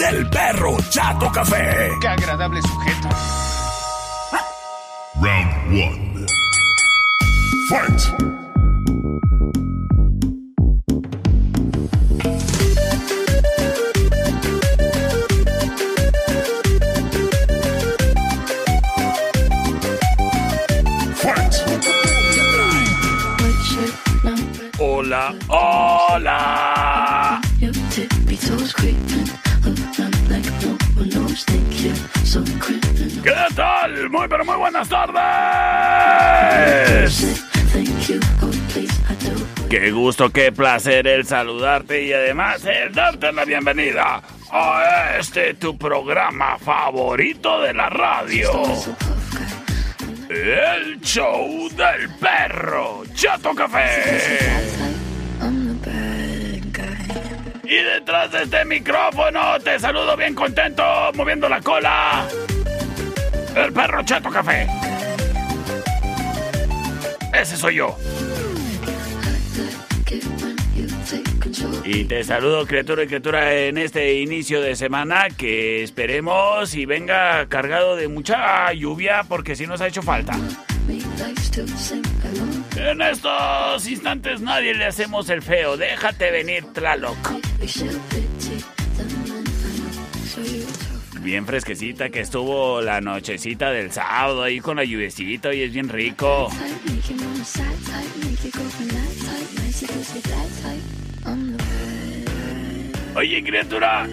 del perro Chato Café. Qué agradable sujeto. Round 1. Fight. Hola, hola. ¿Qué tal? Muy, pero muy buenas tardes. Qué gusto, qué placer el saludarte y además el darte la bienvenida a este tu programa favorito de la radio. El show del perro Chato Café. Y detrás de este micrófono te saludo bien contento, moviendo la cola. El perro Chato Café. Ese soy yo. Y te saludo criatura y criatura en este inicio de semana que esperemos y venga cargado de mucha lluvia porque si nos ha hecho falta. En estos instantes nadie le hacemos el feo, déjate venir Tlaloc. Bien fresquecita que estuvo la nochecita del sábado ahí con la lluvecita y es bien rico. Oye, criatura,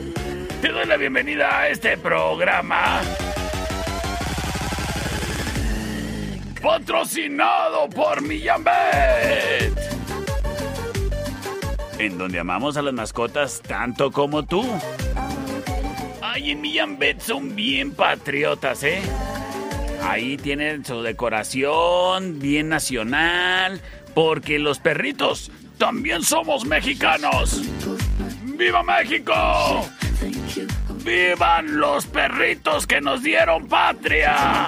te doy la bienvenida a este programa. Patrocinado por Millambet. En donde amamos a las mascotas tanto como tú. Ay, en Millambet son bien patriotas, ¿eh? Ahí tienen su decoración bien nacional, porque los perritos también somos mexicanos. ¡Viva México! ¡Vivan los perritos que nos dieron patria!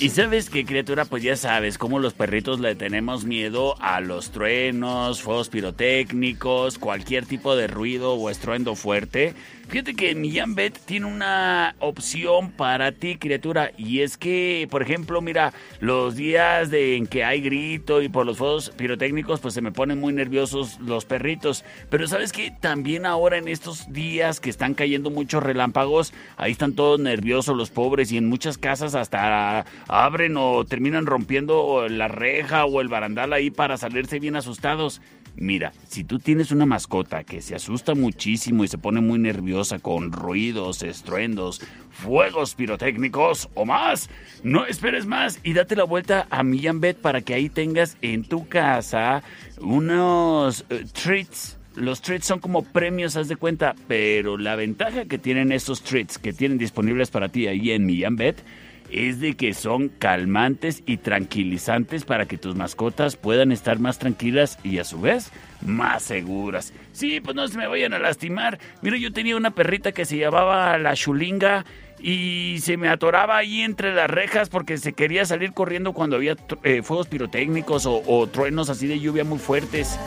Y sabes qué, criatura, pues ya sabes cómo los perritos le tenemos miedo a los truenos, fuegos pirotécnicos, cualquier tipo de ruido o estruendo fuerte. Fíjate que Millán Bet tiene una opción para ti, criatura, y es que, por ejemplo, mira, los días de en que hay grito y por los fuegos pirotécnicos, pues se me ponen muy nerviosos los perritos. Pero sabes que también ahora en estos días que están cayendo muchos relámpagos, ahí están todos nerviosos los pobres y en muchas casas hasta abren o terminan rompiendo la reja o el barandal ahí para salirse bien asustados. Mira, si tú tienes una mascota que se asusta muchísimo y se pone muy nerviosa con ruidos, estruendos, fuegos pirotécnicos o más, no esperes más y date la vuelta a Millán Bet para que ahí tengas en tu casa unos eh, treats. Los treats son como premios, haz de cuenta, pero la ventaja que tienen estos treats que tienen disponibles para ti ahí en Millán Bet es de que son calmantes y tranquilizantes para que tus mascotas puedan estar más tranquilas y a su vez más seguras. Sí, pues no se me vayan a lastimar. Mira, yo tenía una perrita que se llamaba la chulinga y se me atoraba ahí entre las rejas porque se quería salir corriendo cuando había eh, fuegos pirotécnicos o, o truenos así de lluvia muy fuertes.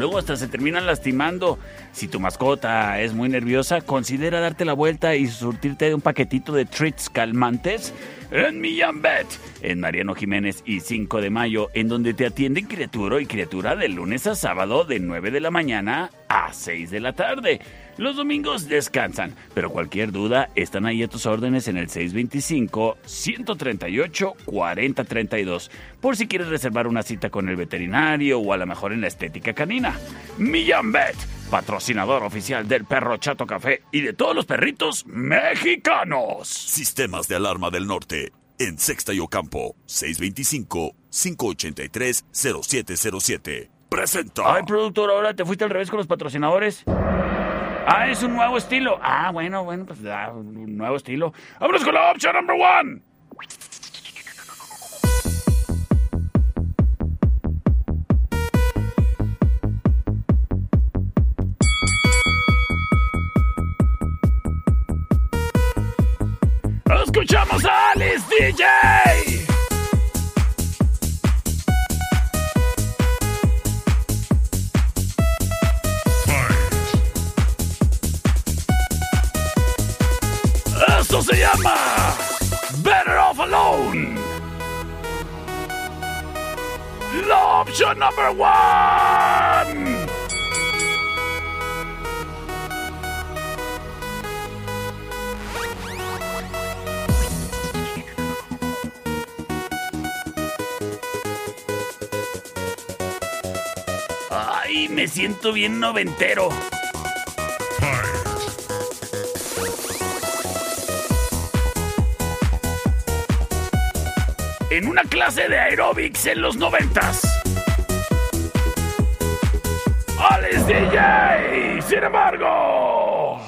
Luego hasta se terminan lastimando. Si tu mascota es muy nerviosa, considera darte la vuelta y surtirte de un paquetito de treats calmantes en Millán Bet, en Mariano Jiménez y 5 de mayo, en donde te atienden criatura y criatura de lunes a sábado de 9 de la mañana a 6 de la tarde. Los domingos descansan, pero cualquier duda están ahí a tus órdenes en el 625-138-4032, por si quieres reservar una cita con el veterinario o a lo mejor en la estética canina. Millán Bet, patrocinador oficial del perro Chato Café y de todos los perritos mexicanos. Sistemas de alarma del norte. En Sexta y Ocampo, 625-583-0707. Presenta. Ay, productor, ahora te fuiste al revés con los patrocinadores. Ah, es un nuevo estilo. Ah, bueno, bueno, pues da un nuevo estilo. Vámonos con la opción number one. Escuchamos a Alice DJ. Ay, me siento bien noventero. en una clase de aerobics en los noventas. Sin embargo.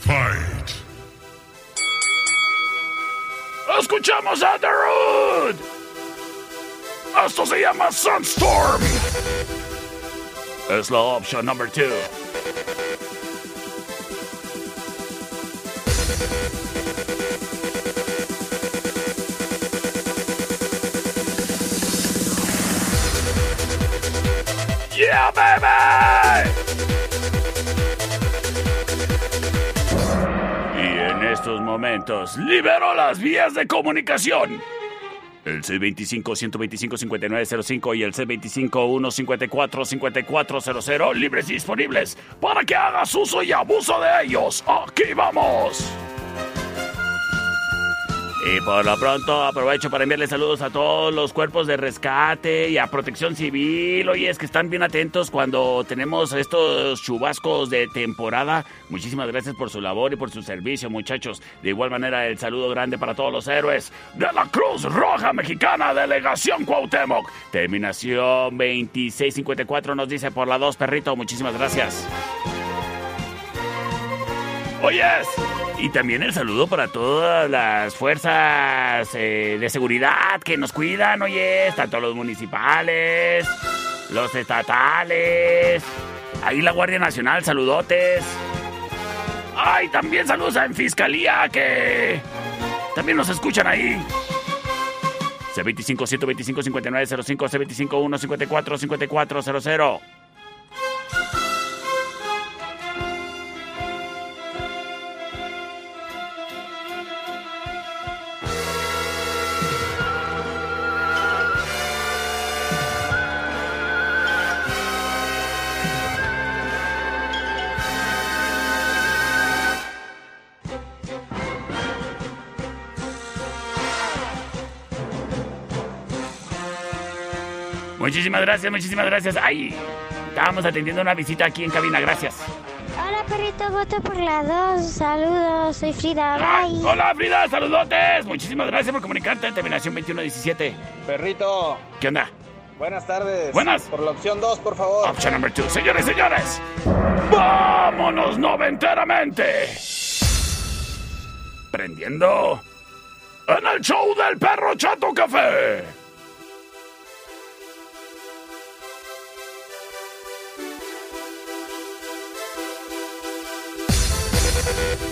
Fight. Escuchamos a The Esto se llama Sunstorm. Es la opción número 2. Baby! Y en estos momentos libero las vías de comunicación. El C25-125-5905 y el C25-154-5400 libres y disponibles para que hagas uso y abuso de ellos. ¡Aquí vamos! Y por lo pronto aprovecho para enviarle saludos a todos los cuerpos de rescate y a protección civil. Oye, es que están bien atentos cuando tenemos estos chubascos de temporada. Muchísimas gracias por su labor y por su servicio, muchachos. De igual manera, el saludo grande para todos los héroes de la Cruz Roja Mexicana, Delegación Cuauhtémoc. Terminación 2654 nos dice por la 2, perrito. Muchísimas gracias. Oyes. Y también el saludo para todas las fuerzas eh, de seguridad que nos cuidan, oye, tanto los municipales, los estatales, ahí la Guardia Nacional, saludotes. Ay, también saludos en Fiscalía que también nos escuchan ahí. C25 125 5905 C25 154 5400 Muchísimas gracias, muchísimas gracias. Ay, estábamos atendiendo una visita aquí en cabina, gracias. Hola, perrito, voto por la 2. Saludos, soy Frida. Ay, Bye. hola Frida, saludotes. Muchísimas gracias por comunicarte. Terminación 2117. Perrito, ¿Qué onda? buenas tardes. Buenas. Por la opción 2, por favor. Option number two. Señores, señores. ¡Vámonos noventeramente! Prendiendo en el show del perro Chato Café. Bye.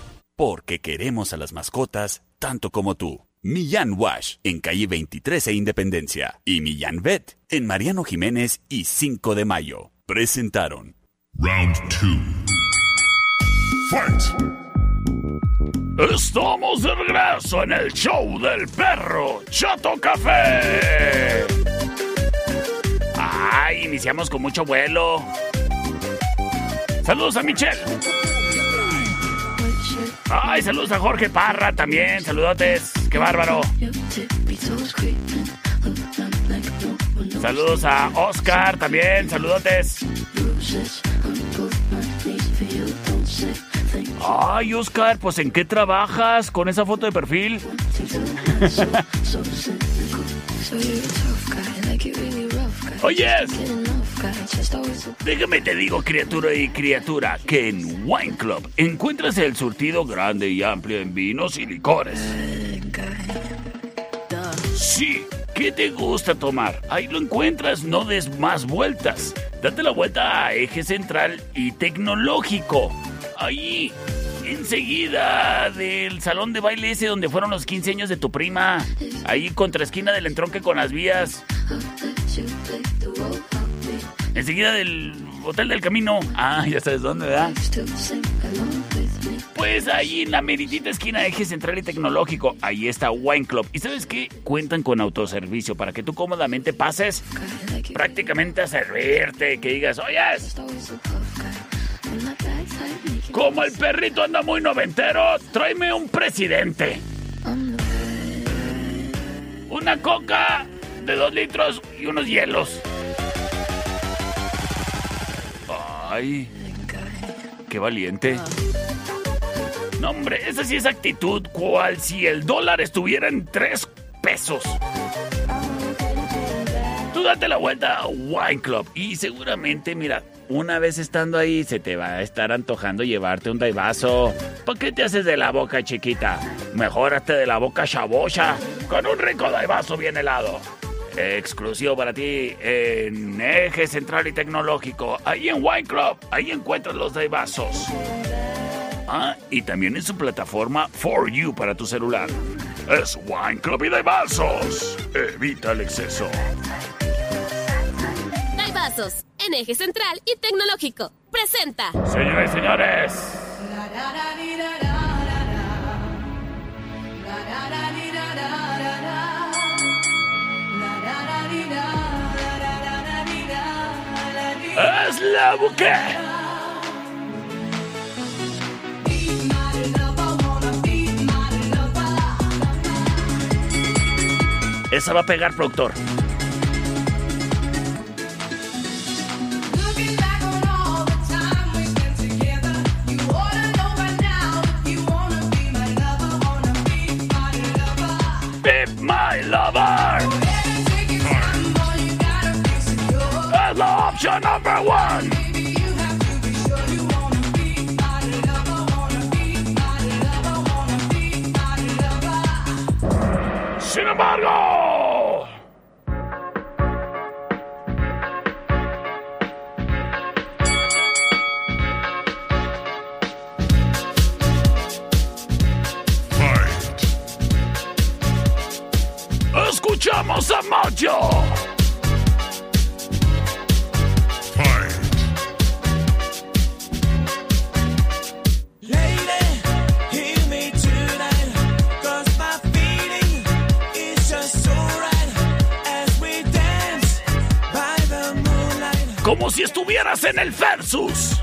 porque queremos a las mascotas tanto como tú. Millán Wash en calle 23 e Independencia y Millán Vet en Mariano Jiménez y 5 de Mayo. Presentaron Round 2. Fight. Estamos de regreso en el show del perro Chato Café. Ay, iniciamos con mucho vuelo. Saludos a Michelle. Ay, saludos a Jorge Parra también, saludotes, qué bárbaro. Saludos a Oscar también, saludotes. Ay, Oscar, pues ¿en qué trabajas con esa foto de perfil? Oyes. Déjame te digo, criatura y criatura, que en Wine Club encuentras el surtido grande y amplio en vinos y licores. Sí, ¿qué te gusta tomar? Ahí lo encuentras, no des más vueltas. Date la vuelta a Eje Central y Tecnológico. Ahí, enseguida del salón de baile ese donde fueron los 15 años de tu prima. Ahí contra esquina del entronque con las vías. Enseguida del Hotel del Camino. Ah, ya sabes dónde, ¿verdad? Pues ahí en la meritita esquina Eje Central y Tecnológico, ahí está Wine Club. ¿Y sabes qué? Cuentan con autoservicio para que tú cómodamente pases prácticamente a servirte, que digas, oye, como el perrito anda muy noventero, tráeme un presidente. Una coca de dos litros y unos hielos. Ay, qué valiente. No, hombre, esa sí es actitud, cual si el dólar estuviera en tres pesos. Tú date la vuelta a Wine Club y seguramente, mira, una vez estando ahí se te va a estar antojando llevarte un daivazo. ¿Por qué te haces de la boca chiquita? Mejórate de la boca chabocha con un rico daivazo bien helado. Exclusivo para ti en Eje Central y Tecnológico, ahí en Wine Club, ahí encuentras los daivasos. Ah, y también en su plataforma For You para tu celular. Es Wine Club y Daivasos. Evita el exceso. Daivasos, en Eje Central y Tecnológico. presenta. Señoras y señores. Es la buque. Esa va a pegar, productor. Lover. That's the option number one. Sin embargo. Escuchamos a. Como si estuvieras en el Versus.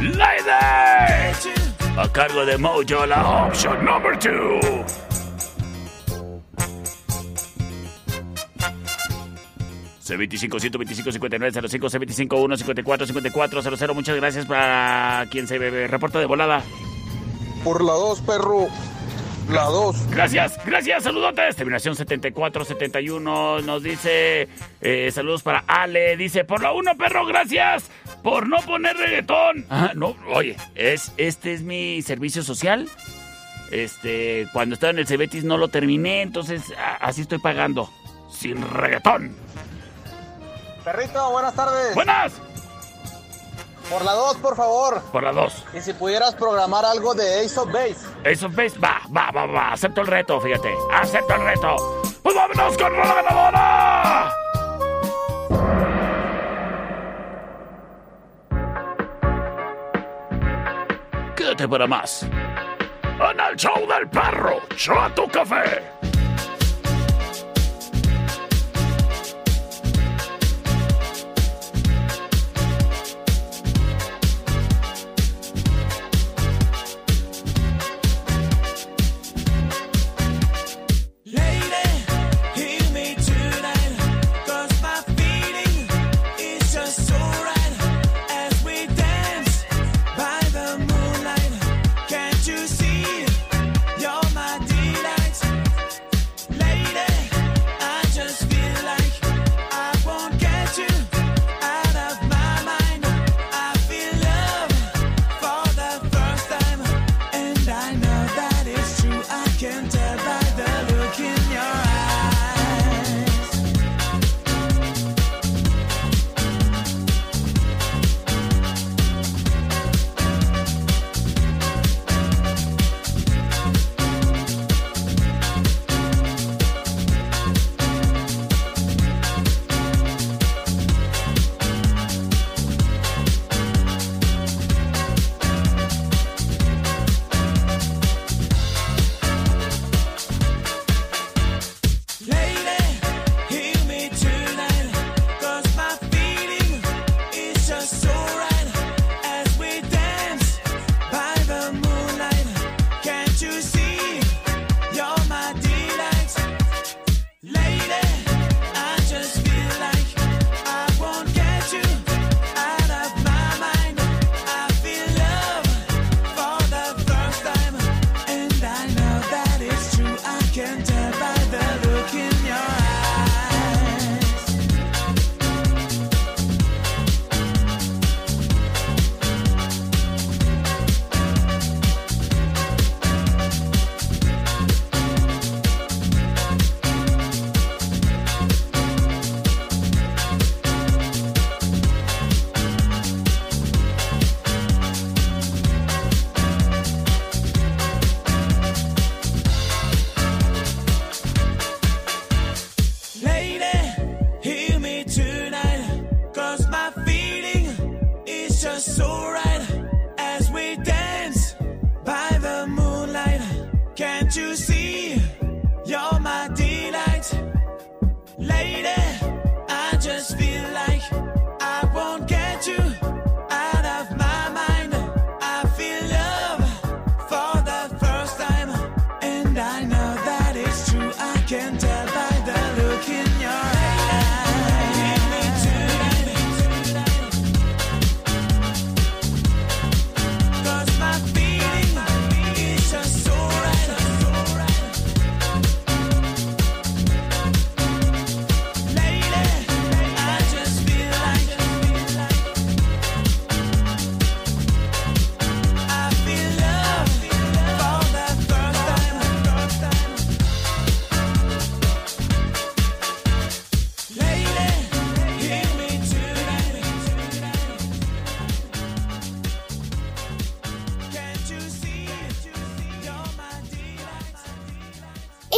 Lady. A cargo de Mojo, la option number two. C25 125 59 05 C25 1 54 54 00 Muchas gracias para quien se reporta de volada. Por la 2, perro. La 2. Gracias, gracias, saludotes. Terminación 7471 nos dice eh, saludos para Ale. Dice, por la 1, perro, gracias por no poner reggaetón. Ah, no, oye, es, este es mi servicio social. Este, cuando estaba en el Cebetis no lo terminé, entonces a- así estoy pagando. Sin reggaetón. Perrito, buenas tardes. Buenas. Por la 2, por favor. Por la 2. Y si pudieras programar algo de Ace of Base. Eso ves, va, va, va, va. Acepto el reto, fíjate. Acepto el reto. Pues vámonos con la ganadora. Quédate para más. En el show del perro, Chato Café.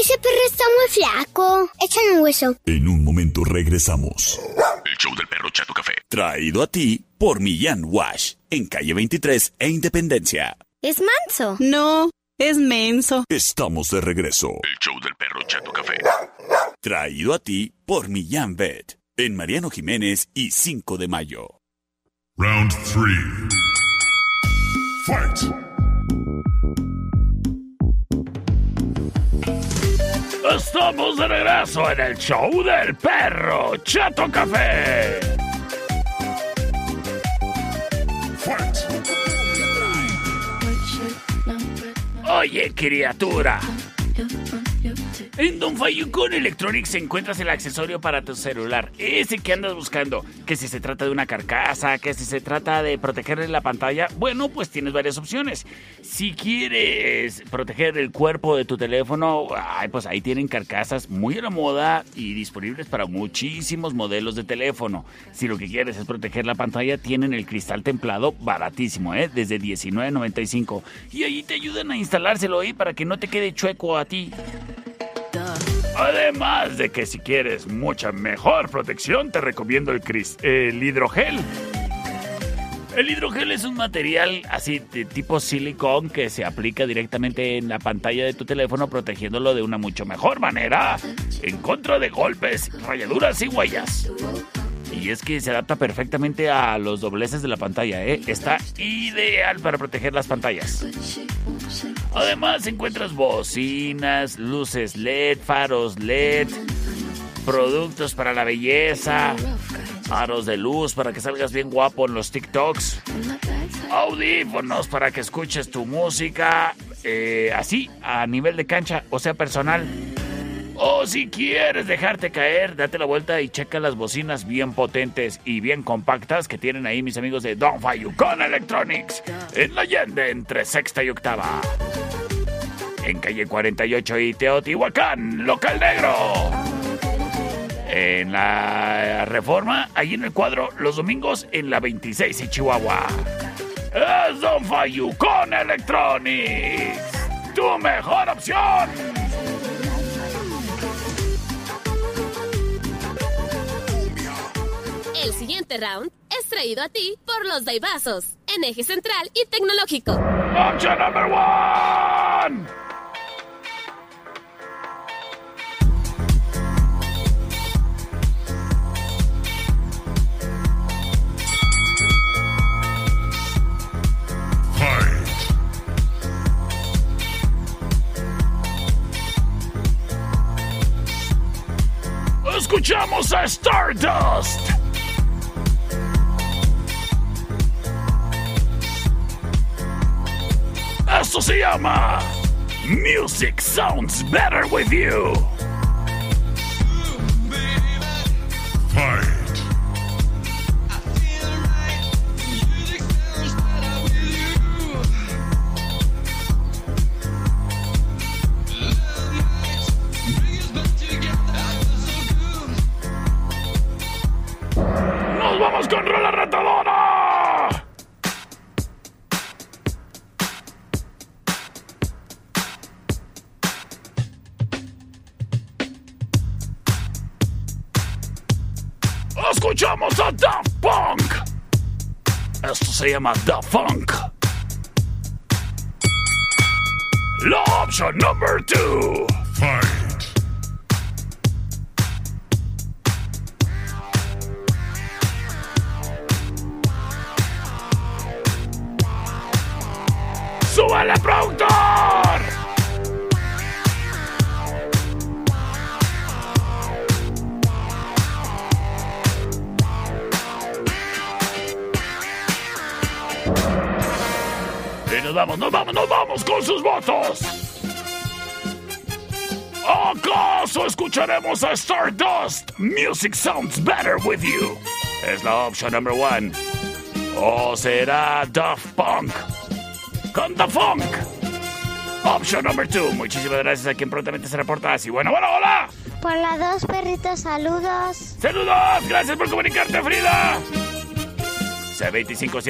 Ese perro está muy flaco. Échale un hueso. En un momento regresamos. El show del perro Chato Café. Traído a ti por Millán Wash. En calle 23 e Independencia. ¿Es manso? No, es menso. Estamos de regreso. El show del perro Chato Café. Traído a ti por Millán Vet. En Mariano Jiménez y 5 de mayo. Round 3. Fight! Estamos de regreso en el show del perro Chato Café. Oye, criatura. En Don Fayucon Electronics encuentras el accesorio para tu celular, ese que andas buscando. Que si se trata de una carcasa, que si se trata de protegerle la pantalla, bueno, pues tienes varias opciones. Si quieres proteger el cuerpo de tu teléfono, ay, pues ahí tienen carcasas muy a la moda y disponibles para muchísimos modelos de teléfono. Si lo que quieres es proteger la pantalla, tienen el cristal templado baratísimo, ¿eh? Desde $19.95. Y ahí te ayudan a instalárselo ahí para que no te quede chueco a ti. Además de que si quieres mucha mejor protección, te recomiendo el, cris- el hidrogel. El hidrogel es un material así de tipo silicón que se aplica directamente en la pantalla de tu teléfono protegiéndolo de una mucho mejor manera en contra de golpes, rayaduras y huellas. Y es que se adapta perfectamente a los dobleces de la pantalla, ¿eh? Está ideal para proteger las pantallas. Además encuentras bocinas, luces LED, faros LED, productos para la belleza, aros de luz para que salgas bien guapo en los TikToks, audífonos para que escuches tu música, eh, así, a nivel de cancha, o sea, personal. O si quieres dejarte caer, date la vuelta y checa las bocinas bien potentes y bien compactas que tienen ahí mis amigos de Don Fayucon Electronics en la Allende entre sexta y octava. En calle 48 y Teotihuacán, local negro. En la Reforma, ahí en el cuadro, los domingos en la 26 y Chihuahua. Es Don Fayucon Electronics, tu mejor opción. El siguiente round es traído a ti por los Daibazos, en eje central y tecnológico. Option number one. Escuchamos a Stardust. Se llama Music Sounds Better With You. Llama Daft Funk. La opción number two. ¿Acaso escucharemos a Stardust? Music sounds better with you. Es la opción number one. ¿O será Daft Punk? con The Funk. Option number two. Muchísimas gracias a quien prontamente se reporta así. Bueno, bueno, hola. Por la dos, perritos, saludos. Saludos. Gracias por comunicarte, Frida. C25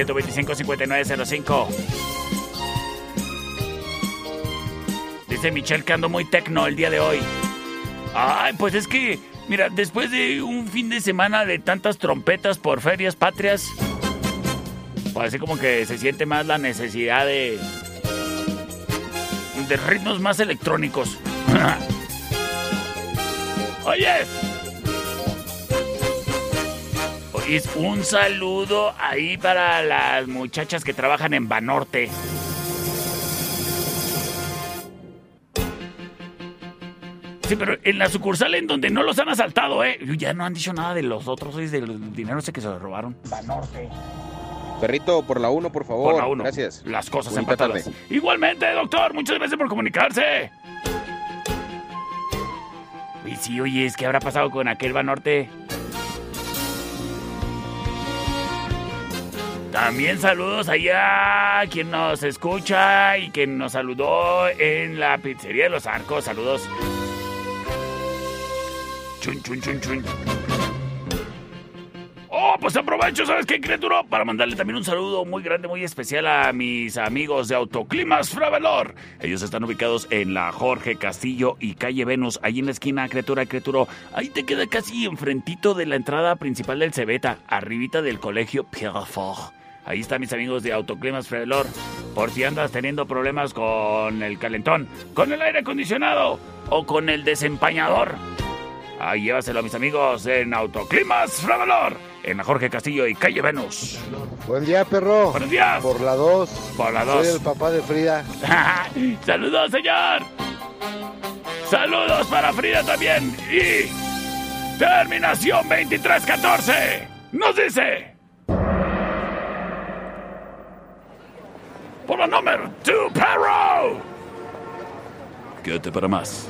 Michelle que ando muy tecno el día de hoy. Ay, pues es que, mira, después de un fin de semana de tantas trompetas por ferias patrias, parece como que se siente más la necesidad de. de ritmos más electrónicos. Oyes. Oyes, un saludo ahí para las muchachas que trabajan en Banorte. Sí, pero en la sucursal en donde no los han asaltado, ¿eh? Ya no han dicho nada de los otros, del dinero ese que se lo robaron. Banorte. Perrito, por la 1, por favor. Por la uno. Gracias. Las cosas Bonita empatadas. tarde. Igualmente, doctor, muchas gracias por comunicarse. Y sí, oye, ¿qué habrá pasado con aquel Banorte? También saludos allá a quien nos escucha y quien nos saludó en la pizzería de los arcos. Saludos. Oh, pues aprovecho, ¿sabes qué, criatura? Para mandarle también un saludo muy grande, muy especial a mis amigos de Autoclimas Fravelor. Ellos están ubicados en la Jorge Castillo y calle Venus, ahí en la esquina, criatura, criatura. Ahí te queda casi enfrentito de la entrada principal del Cebeta, arribita del colegio Pierre Fort. Ahí están mis amigos de Autoclimas Fravelor. Por si andas teniendo problemas con el calentón, con el aire acondicionado o con el desempañador. Ahí llévaselo a mis amigos en Autoclimas Fravelor, en Jorge Castillo y calle Venus. Buen día, perro. Buenos días. Por la 2. Por la Soy dos. el papá de Frida. Saludos, señor. Saludos para Frida también. Y terminación 2314. Nos dice. Por la número 2, perro. Quédate para más.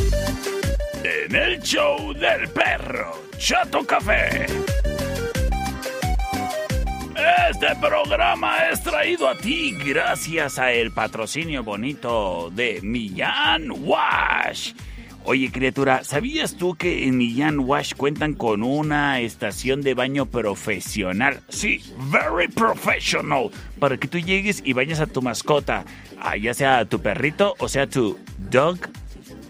En el show del perro Chato Café. Este programa es traído a ti gracias a el patrocinio bonito de Millán Wash. Oye, criatura, ¿sabías tú que en Millán Wash cuentan con una estación de baño profesional? Sí, very professional. Para que tú llegues y bañes a tu mascota, ah, ya sea tu perrito o sea tu dog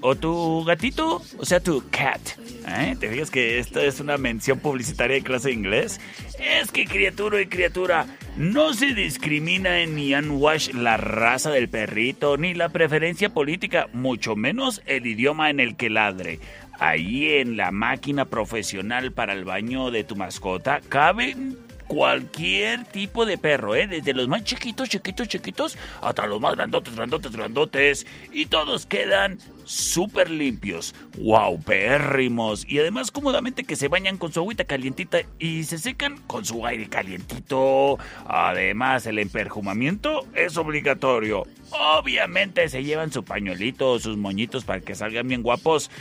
o tu gatito, o sea tu cat. ¿Eh? ¿Te fijas que esto es una mención publicitaria de clase de inglés? Es que criatura y criatura, no se discrimina en Ian Wash la raza del perrito, ni la preferencia política, mucho menos el idioma en el que ladre. Ahí en la máquina profesional para el baño de tu mascota caben cualquier tipo de perro, ¿eh? Desde los más chiquitos, chiquitos, chiquitos, hasta los más grandotes, grandotes, grandotes. Y todos quedan súper limpios. ¡Wow! Pérrimos. Y además cómodamente que se bañan con su agüita calientita y se secan con su aire calientito. Además, el emperjumamiento es obligatorio. Obviamente se llevan su pañuelito o sus moñitos para que salgan bien guapos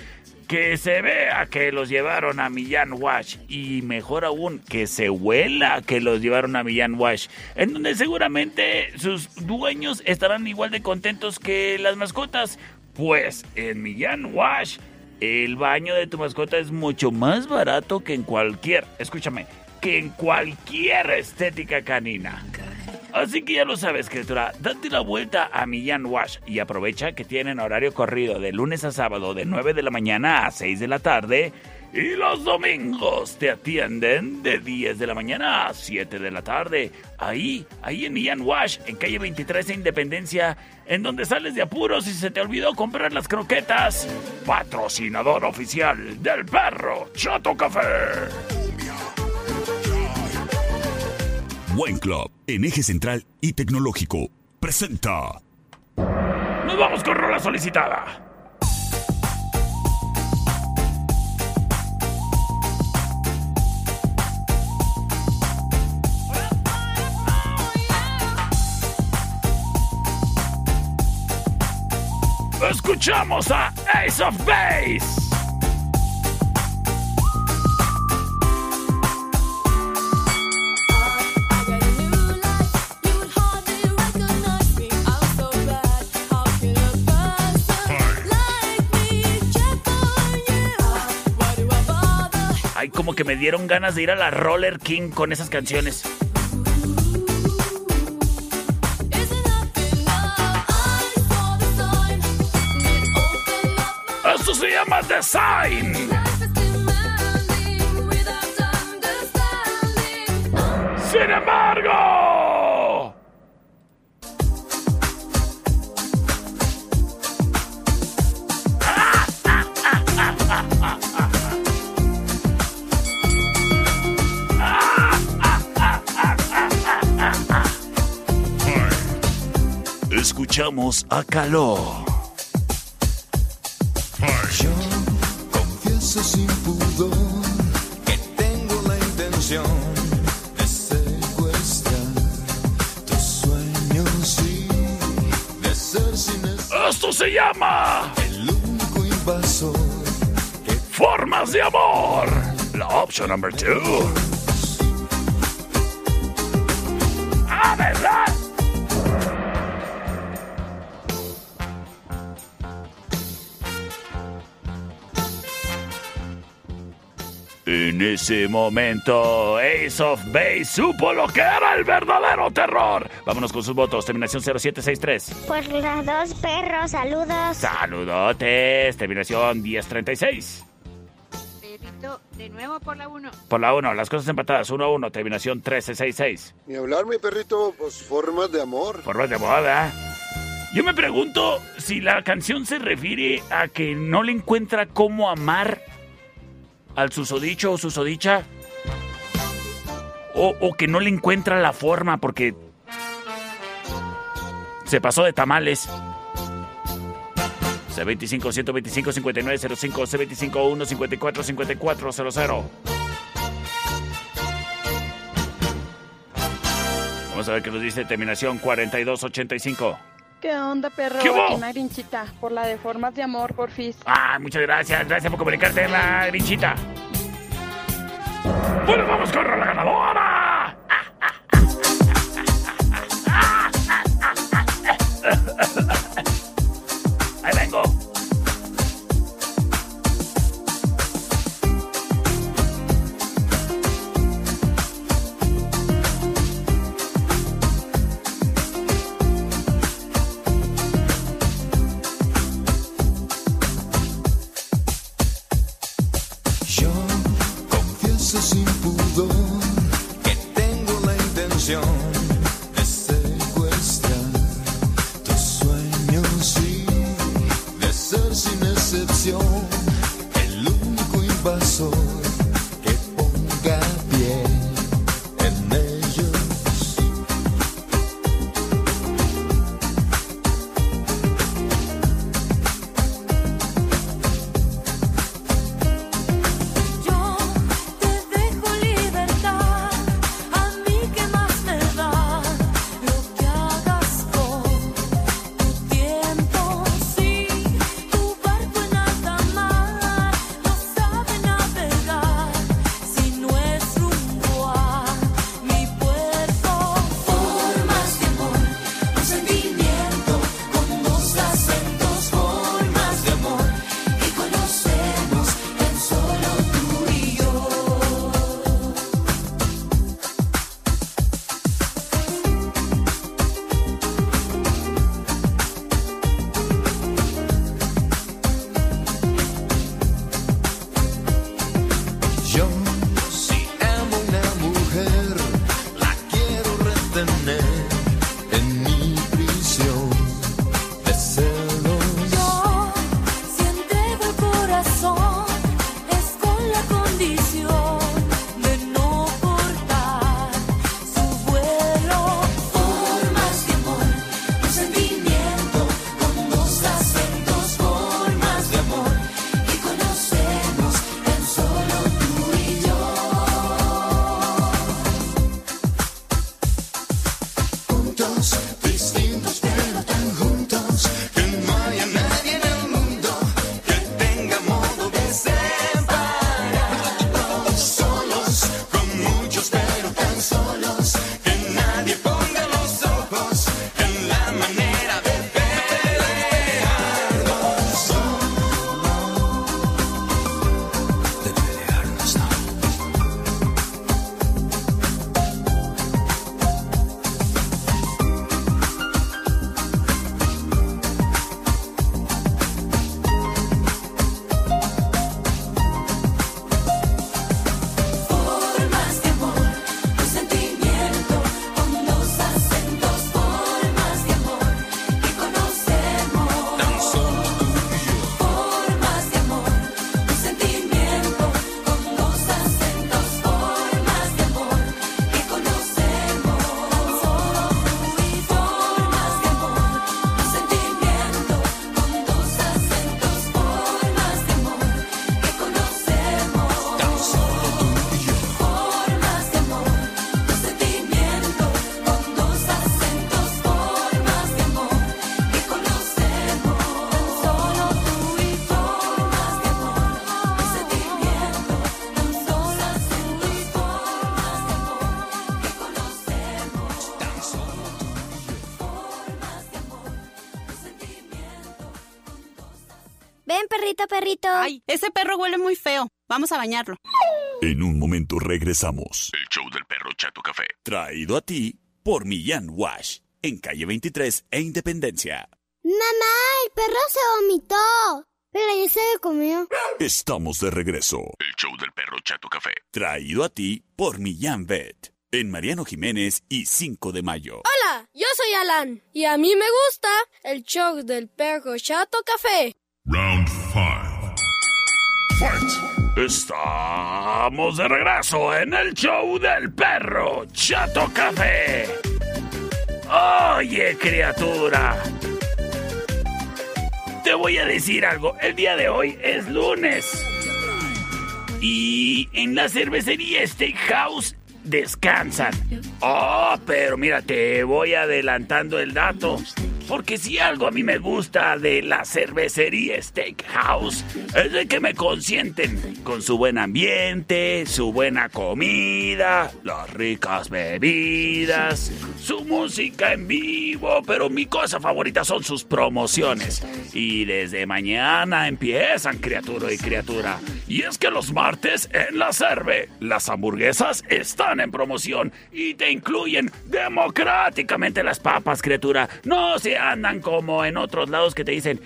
que se vea que los llevaron a Millán Wash y mejor aún que se huela que los llevaron a Millán Wash, en donde seguramente sus dueños estarán igual de contentos que las mascotas, pues en Millán Wash el baño de tu mascota es mucho más barato que en cualquier, escúchame, que en cualquier estética canina. Así que ya lo sabes, criatura, date la vuelta a Millán Wash y aprovecha que tienen horario corrido de lunes a sábado de 9 de la mañana a 6 de la tarde y los domingos te atienden de 10 de la mañana a 7 de la tarde. Ahí, ahí en Millán Wash, en calle 23 de Independencia, en donde sales de apuros y se te olvidó comprar las croquetas. Patrocinador oficial del perro Chato Café. Buen Club, en eje central y tecnológico, presenta. Nos vamos con rola solicitada. Escuchamos a Ace of Base. Ay, como que me dieron ganas de ir a la Roller King con esas canciones. Esto se llama Design. Sin embargo. Escuchamos a Caló. Yo confieso sin pudor que tengo la intención de secuestrar tus sueños y de ser sin Esto se llama el único invasor. Formas de Amor. La opción number two. Ah, ¿verdad? En ese momento, Ace of Base supo lo que era el verdadero terror. Vámonos con sus votos. Terminación 0763. Por las dos perros, saludos. Saludotes. Terminación 1036. Perrito, de nuevo por la 1. Por la 1, las cosas empatadas. 1 a 1. Terminación 1366. Ni hablar, mi perrito, pues formas de amor. Formas de amor, ¿verdad? Yo me pregunto si la canción se refiere a que no le encuentra cómo amar al susodicho o susodicha. o, que no le encuentra la forma porque se pasó de tamales. C25 125 5905 C25 1 54 5400. Vamos a ver qué nos dice terminación 4285. ¿Qué onda, perro? ¿Qué hubo? Aquí una grinchita por la de formas de amor, porfis. Ah, muchas gracias. Gracias por comunicarte la grinchita. Bueno, vamos con la ganadora. Perrito. Ay, ese perro huele muy feo. Vamos a bañarlo. En un momento regresamos. El show del perro Chato Café. Traído a ti por Millán Wash. En calle 23 e Independencia. Mamá, el perro se vomitó. Pero ya se lo comió. Estamos de regreso. El show del perro Chato Café. Traído a ti por Millán Vet. En Mariano Jiménez y 5 de mayo. Hola, yo soy Alan. Y a mí me gusta el show del perro Chato Café. Round 5. Estamos de regreso en el show del perro Chato Café. Oye, criatura. Te voy a decir algo. El día de hoy es lunes. Y en la cervecería Steakhouse descansan. Oh, pero mira, te voy adelantando el dato. Porque si algo a mí me gusta de la cervecería Steakhouse es de que me consienten con su buen ambiente, su buena comida, las ricas bebidas, su música en vivo, pero mi cosa favorita son sus promociones. Y desde mañana empiezan, criatura y criatura. Y es que los martes en la Cerve, las hamburguesas están en promoción y te incluyen democráticamente las papas, criatura. No se andan como en otros lados que te dicen,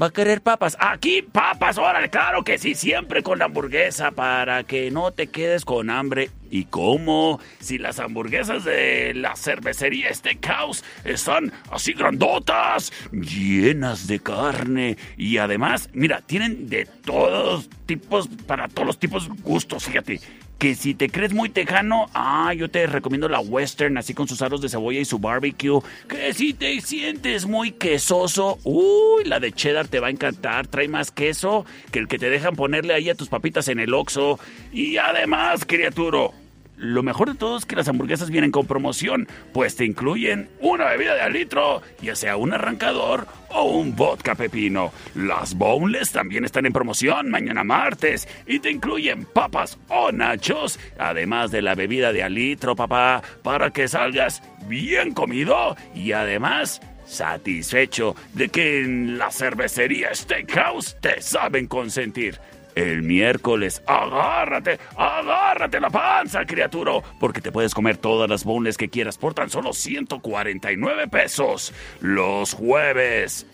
¿va a querer papas? Aquí papas, órale, claro que sí, siempre con la hamburguesa para que no te quedes con hambre. ¿Y cómo? Si las hamburguesas de la cervecería Steakhouse están así grandotas, llenas de carne y además, mira, tienen de todos tipos, para todos los tipos gustos, fíjate que si te crees muy tejano, ah, yo te recomiendo la western, así con sus aros de cebolla y su barbecue. Que si te sientes muy quesoso, uy, la de cheddar te va a encantar, trae más queso que el que te dejan ponerle ahí a tus papitas en el Oxxo. Y además, criaturo, lo mejor de todo es que las hamburguesas vienen con promoción, pues te incluyen una bebida de al litro, ya sea un arrancador o un vodka pepino. Las boneless también están en promoción mañana martes y te incluyen papas o nachos, además de la bebida de al litro, papá, para que salgas bien comido y además satisfecho de que en la cervecería Steakhouse te saben consentir. El miércoles, agárrate, agárrate la panza, criatura, porque te puedes comer todas las boneless que quieras por tan solo 149 pesos. Los jueves,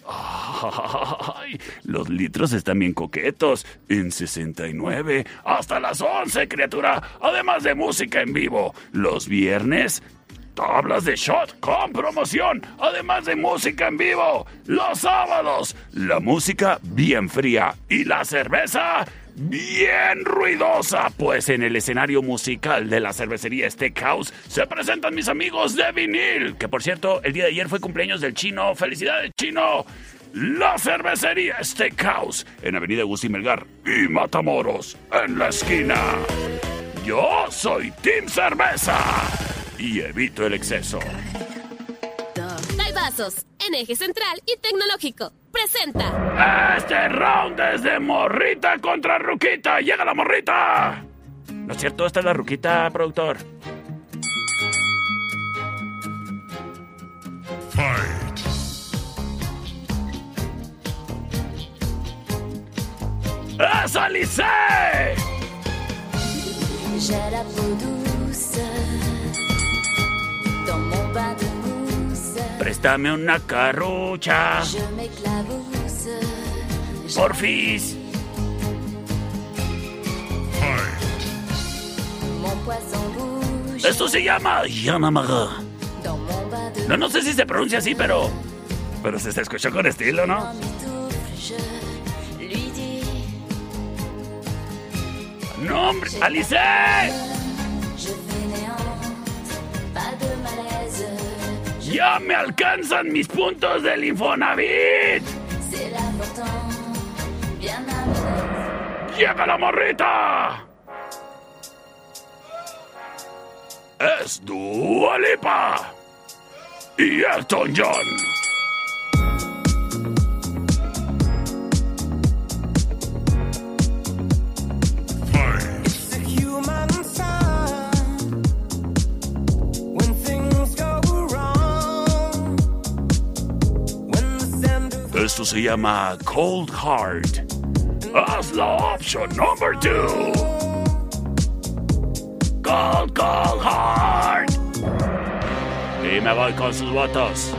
los litros están bien coquetos, en 69, hasta las 11, criatura, además de música en vivo. Los viernes, Tablas de shot con promoción, además de música en vivo. Los sábados, la música bien fría y la cerveza bien ruidosa, pues en el escenario musical de la cervecería Steakhouse se presentan mis amigos de vinil, que por cierto, el día de ayer fue cumpleaños del chino. ¡Felicidades, chino! La cervecería Steakhouse en Avenida Agustín Melgar y Matamoros, en la esquina. Yo soy Team Cerveza y evito el exceso. Vasos, en eje central y tecnológico. Presenta. Este round es de morrita contra ruquita. ¡Llega la morrita! ¿No es cierto? Esta es la ruquita, productor. Fight. ¡Esa Lice! J'ai la peau douce Préstame una carrucha. Je m'éclabousse. Porfis. Esto se llama de No, no sé si se pronuncia así, pero. Pero se, se escuchó con estilo, ¿no? mitoufle. Je lui dis ¡No, hombre! ¡Alice! ¡Ya me alcanzan mis puntos del Infonavit! ¡Llega la morrita! Es Dua Lipa y Elton John. Esto se llama Cold Heart. Haz la option number two. Cold, cold heart. Y me voy con sus votos.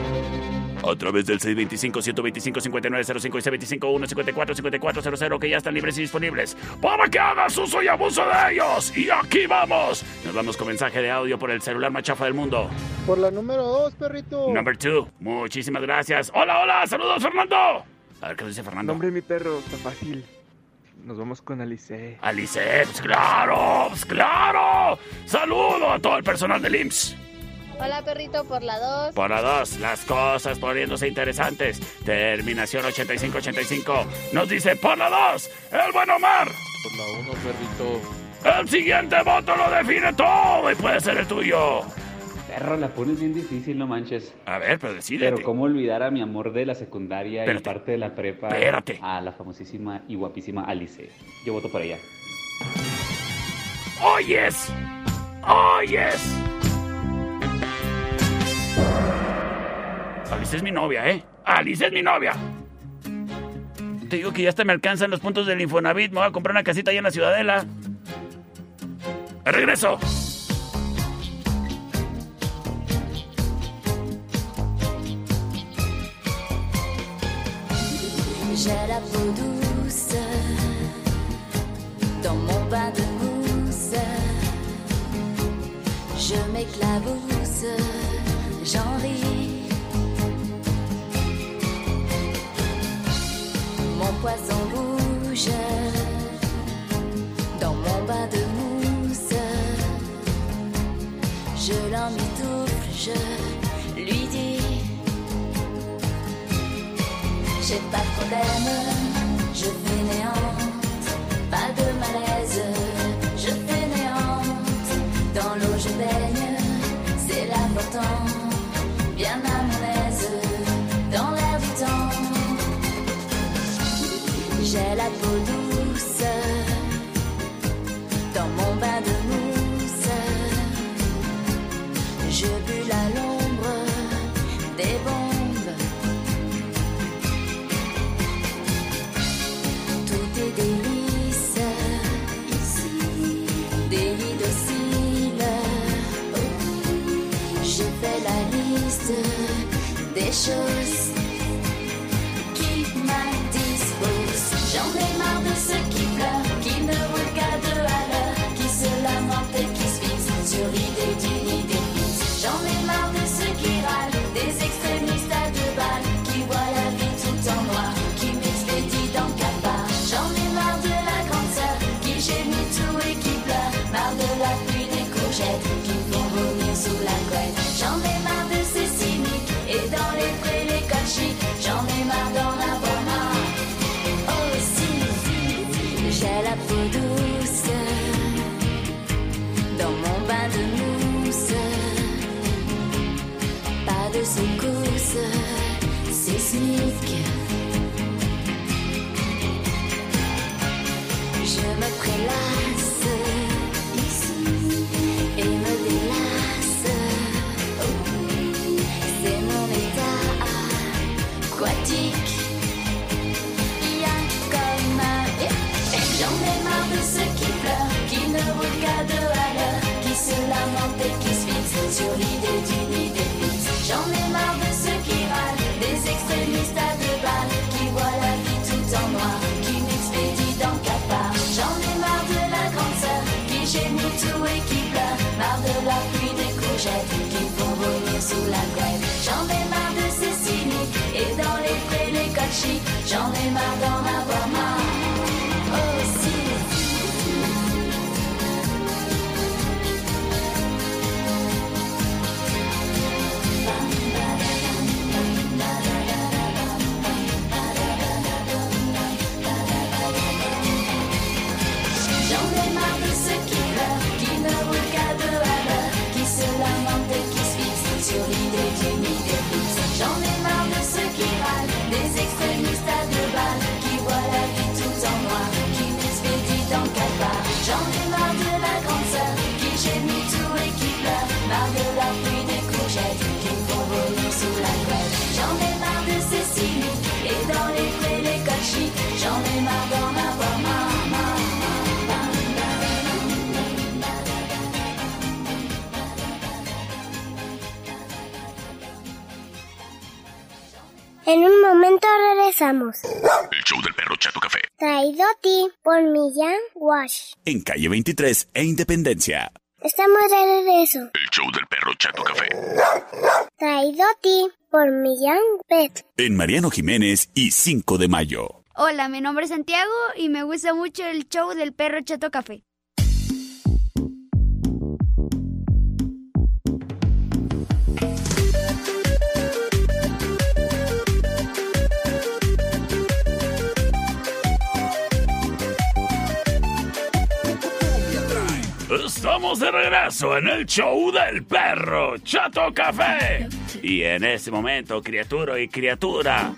A través del 625-125-5905 y 625-154-5400 que ya están libres y disponibles para que hagas uso y abuso de ellos. Y aquí vamos. Nos vamos con mensaje de audio por el celular más chafa del mundo. Por la número dos, perrito. Number two. Muchísimas gracias. Hola, hola. Saludos, Fernando. A ver qué nos dice Fernando. Nombre de mi perro, está fácil. Nos vamos con Alice. Alice, pues claro, pues claro. Saludo a todo el personal del IMSS. Hola perrito por la 2. Por la 2, las cosas poniéndose interesantes. Terminación 8585 nos dice por la 2, el buen Omar. Por la 1, perrito. El siguiente voto lo define todo y puede ser el tuyo. Perro, la pones bien difícil, no manches. A ver, pero decídete. Pero cómo olvidar a mi amor de la secundaria Espérate. y parte de la prepa. Espérate. A la famosísima y guapísima Alice. Yo voto por ella. ¡Oyes! ¡Oyes! Alice es mi novia, ¿eh? Alice es mi novia. Te digo que ya hasta me alcanzan los puntos del Infonavit. Me voy a comprar una casita allá en la Ciudadela. ¡Regreso! J'ai la peau douce dans mon bain de mousse. Je m'éclabousse, j'en ris. Mon poisson bouge dans mon bain de mousse. Je l'emmitoufle, je lui dis. J'ai pas de problème, à mon aise, dans l'air. J'ai la peau douce, dans mon bain de mousse. Je bulle à des choses qui m'indisposent. J'en ai Je me prélasse ici et me délasse. C'est mon état aquatique. Comme un. J'en ai marre de ceux qui pleurent, qui ne regardent à l'heure, qui se lamentent et qui se fixent sur l'idée d'une idée fixe. J'en ai et qui marre de la pluie des courgettes, qui font vomir sous la couette. J'en ai marre de ces cyniques, et dans les frais, les chics, j'en ai marre d'en avoir marre. En un momento regresamos. El show del perro Chato Café. Traído a ti por Millán Wash. En calle 23 e Independencia. Estamos de regreso. El show del perro Chato Café. Traído a ti por Millán Pet. En Mariano Jiménez y 5 de mayo. Hola, mi nombre es Santiago y me gusta mucho el show del perro Chato Café. Estamos de regreso en el show del perro Chato Café. Y en este momento, criatura y criatura,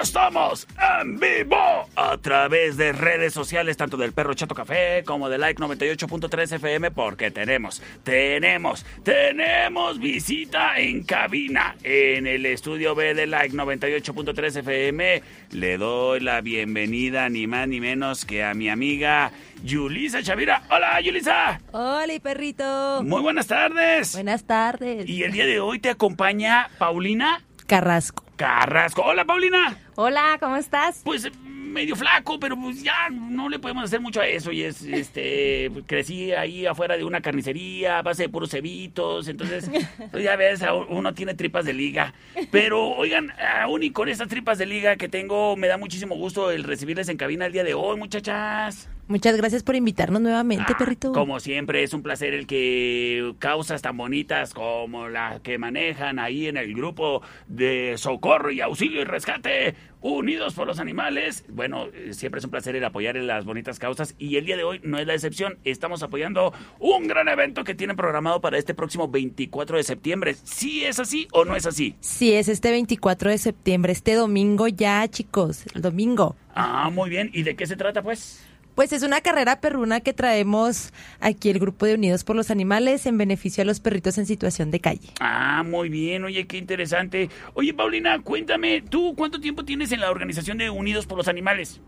estamos en vivo a través de redes sociales, tanto del perro Chato Café como de Like 98.3 FM, porque tenemos, tenemos, tenemos visita en cabina en el estudio B de Like 98.3 FM. Le doy la bienvenida ni más ni menos que a mi amiga Yulisa Chavira. Hola, Yulisa. Hola, perrito. Muy buenas tardes. Buenas tardes. Y el día de hoy te acompaña Paulina Carrasco. Carrasco. Hola, Paulina. Hola, ¿cómo estás? Pues medio flaco, pero pues ya no le podemos hacer mucho a eso. Y es, este, crecí ahí afuera de una carnicería, a base de puros cebitos. Entonces, pues ya ves, uno tiene tripas de liga. Pero, oigan, aún y con estas tripas de liga que tengo, me da muchísimo gusto el recibirles en cabina el día de hoy, muchachas. Muchas gracias por invitarnos nuevamente, Ah, perrito. Como siempre, es un placer el que causas tan bonitas como las que manejan ahí en el grupo de socorro y auxilio y rescate Unidos por los Animales. Bueno, siempre es un placer el apoyar en las bonitas causas y el día de hoy no es la excepción. Estamos apoyando un gran evento que tienen programado para este próximo 24 de septiembre. ¿Sí es así o no es así? Sí, es este 24 de septiembre, este domingo ya, chicos, el domingo. Ah, muy bien. ¿Y de qué se trata, pues? Pues es una carrera perruna que traemos aquí el grupo de Unidos por los Animales en beneficio a los perritos en situación de calle. Ah, muy bien, oye, qué interesante. Oye, Paulina, cuéntame, ¿tú cuánto tiempo tienes en la organización de Unidos por los Animales?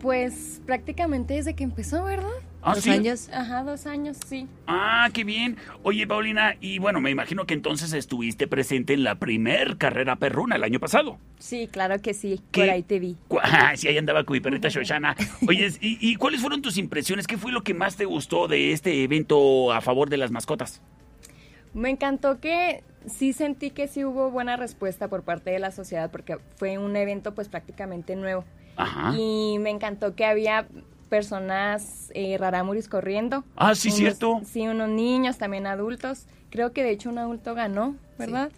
Pues prácticamente desde que empezó, ¿verdad? ¿Ah, ¿Dos sí? años? Ajá, dos años, sí. Ah, qué bien. Oye, Paulina, y bueno, me imagino que entonces estuviste presente en la primer carrera perruna el año pasado. Sí, claro que sí. ¿Qué? Por ahí te vi. Ah, sí, ahí andaba con mi perrita Shoshana. Oye, ¿y, y cuáles fueron tus impresiones? ¿Qué fue lo que más te gustó de este evento a favor de las mascotas? Me encantó que sí sentí que sí hubo buena respuesta por parte de la sociedad porque fue un evento pues prácticamente nuevo. Ajá. Y me encantó que había personas eh, rarámuris corriendo. Ah, sí, Unos- cierto. Sí, unos niños, también adultos. Creo que de hecho un adulto ganó, ¿verdad?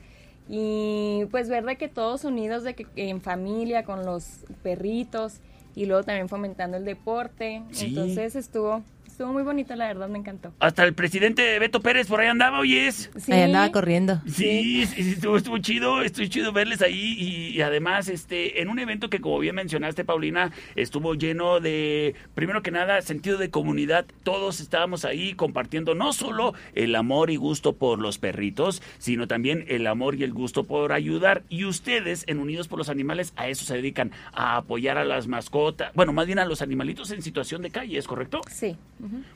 Y pues ver de que todos unidos, de que en familia, con los perritos y luego también fomentando el deporte. Sí. Entonces estuvo, estuvo muy bonito, la verdad, me encantó. Hasta el presidente Beto Pérez por ahí andaba, oyes. Sí. Ahí andaba corriendo. Sí, sí, sí, estuvo, estuvo chido, estuvo chido verles ahí y, y además este en un evento que como bien mencionaste Paulina estuvo lleno de primero que nada sentido de comunidad, todos estábamos ahí compartiendo no solo el amor y gusto por los perritos, sino también el amor y el gusto por ayudar y ustedes en Unidos por los Animales a eso se dedican a apoyar a las mascotas, bueno, más bien a los animalitos en situación de calle, ¿es correcto? Sí.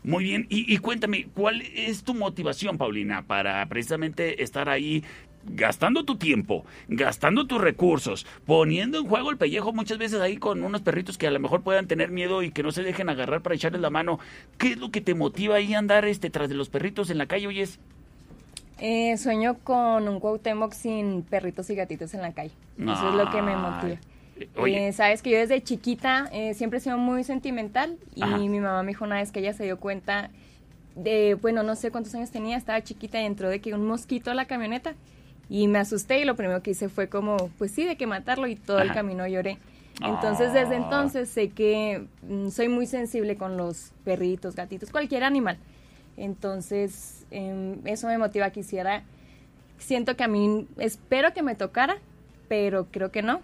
Muy bien, y, y cuéntame, ¿cuál es tu motivación, Paulina, para precisamente estar ahí gastando tu tiempo, gastando tus recursos, poniendo en juego el pellejo muchas veces ahí con unos perritos que a lo mejor puedan tener miedo y que no se dejen agarrar para echarles la mano? ¿Qué es lo que te motiva ahí a andar este, tras de los perritos en la calle, oyes? Eh, sueño con un Cuauhtémoc sin perritos y gatitos en la calle. Eso es lo que me motiva. Oye, Eh, Sabes que yo desde chiquita eh, siempre he sido muy sentimental y Ajá. mi mamá me dijo una vez que ella se dio cuenta de, bueno, no sé cuántos años tenía, estaba chiquita y entró de que un mosquito a la camioneta y me asusté y lo primero que hice fue como, pues sí, de que matarlo y todo el camino lloré. Entonces desde Ah. entonces sé que mm, soy muy sensible con los perritos, gatitos, cualquier animal. Entonces em, eso me motiva, quisiera, siento que a mí, espero que me tocara, pero creo que no.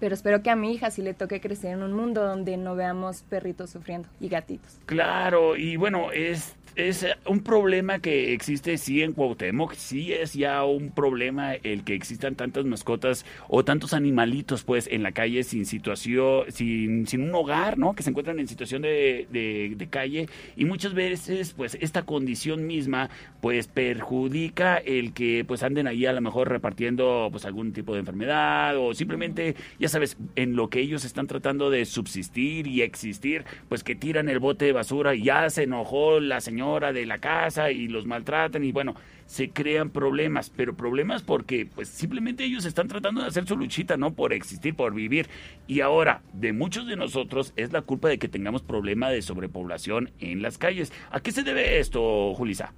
Pero espero que a mi hija sí le toque crecer en un mundo donde no veamos perritos sufriendo y gatitos. Claro, y bueno, es, es un problema que existe sí en Cuauhtémoc, sí es ya un problema el que existan tantas mascotas o tantos animalitos pues en la calle sin situación, sin, sin un hogar, ¿no? Que se encuentran en situación de, de- calle y muchas veces pues esta condición misma pues perjudica el que pues anden ahí a lo mejor repartiendo pues algún tipo de enfermedad o simplemente, ya sabes, en lo que ellos están tratando de subsistir y existir, pues que tiran el bote de basura y ya se enojó la señora señora de la casa y los maltratan y bueno, se crean problemas, pero problemas porque pues simplemente ellos están tratando de hacer su luchita, ¿no? Por existir, por vivir. Y ahora, de muchos de nosotros es la culpa de que tengamos problema de sobrepoblación en las calles. ¿A qué se debe esto, Julisa?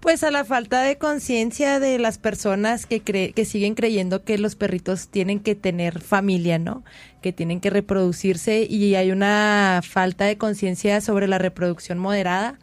Pues a la falta de conciencia de las personas que, cre- que siguen creyendo que los perritos tienen que tener familia, ¿no? Que tienen que reproducirse y hay una falta de conciencia sobre la reproducción moderada.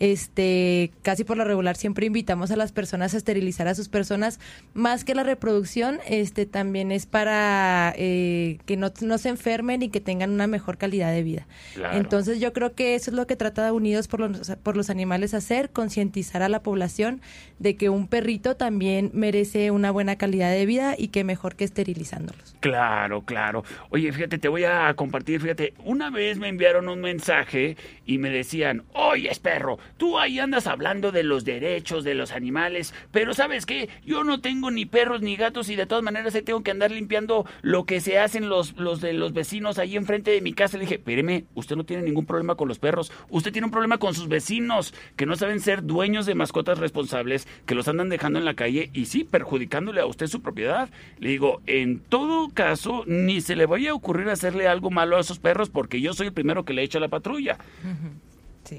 Este, casi por lo regular siempre invitamos a las personas a esterilizar a sus personas, más que la reproducción, este también es para eh, que no, no se enfermen y que tengan una mejor calidad de vida. Claro. Entonces yo creo que eso es lo que trata de Unidos por los, por los Animales hacer, concientizar a la población de que un perrito también merece una buena calidad de vida y que mejor que esterilizándolos. Claro, claro. Oye, fíjate, te voy a compartir, fíjate, una vez me enviaron un mensaje y me decían, oye, perro, tú ahí andas hablando de los derechos de los animales, pero ¿sabes qué? Yo no tengo ni perros ni gatos y de todas maneras ahí tengo que andar limpiando lo que se hacen los, los de los vecinos ahí enfrente de mi casa. Le dije, espéreme, usted no tiene ningún problema con los perros, usted tiene un problema con sus vecinos, que no saben ser dueños de mascotas responsables, que los andan dejando en la calle y sí, perjudicándole a usted su propiedad. Le digo, en todo caso, ni se le vaya a ocurrir hacerle algo malo a esos perros porque yo soy el primero que le echa la patrulla.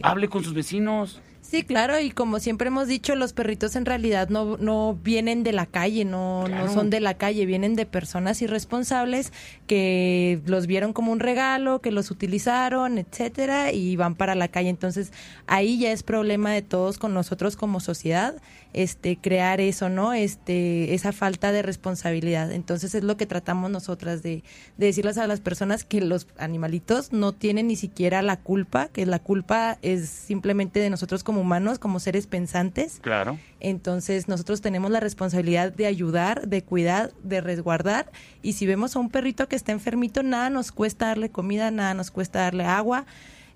Hable con sus vecinos. Sí, claro, y como siempre hemos dicho, los perritos en realidad no, no vienen de la calle, no, Claro. no son de la calle, vienen de personas irresponsables que los vieron como un regalo, que los utilizaron, etcétera, y van para la calle. Entonces, ahí ya es problema de todos con nosotros como sociedad, este, crear eso, ¿no? Este, esa falta de responsabilidad. Entonces es lo que tratamos nosotras de, de decirles a las personas que los animalitos no tienen ni siquiera la culpa, que la culpa es simplemente de nosotros como humanos, como seres pensantes. Claro. Entonces nosotros tenemos la responsabilidad de ayudar, de cuidar, de resguardar. Y si vemos a un perrito que está enfermito, nada nos cuesta darle comida, nada nos cuesta darle agua,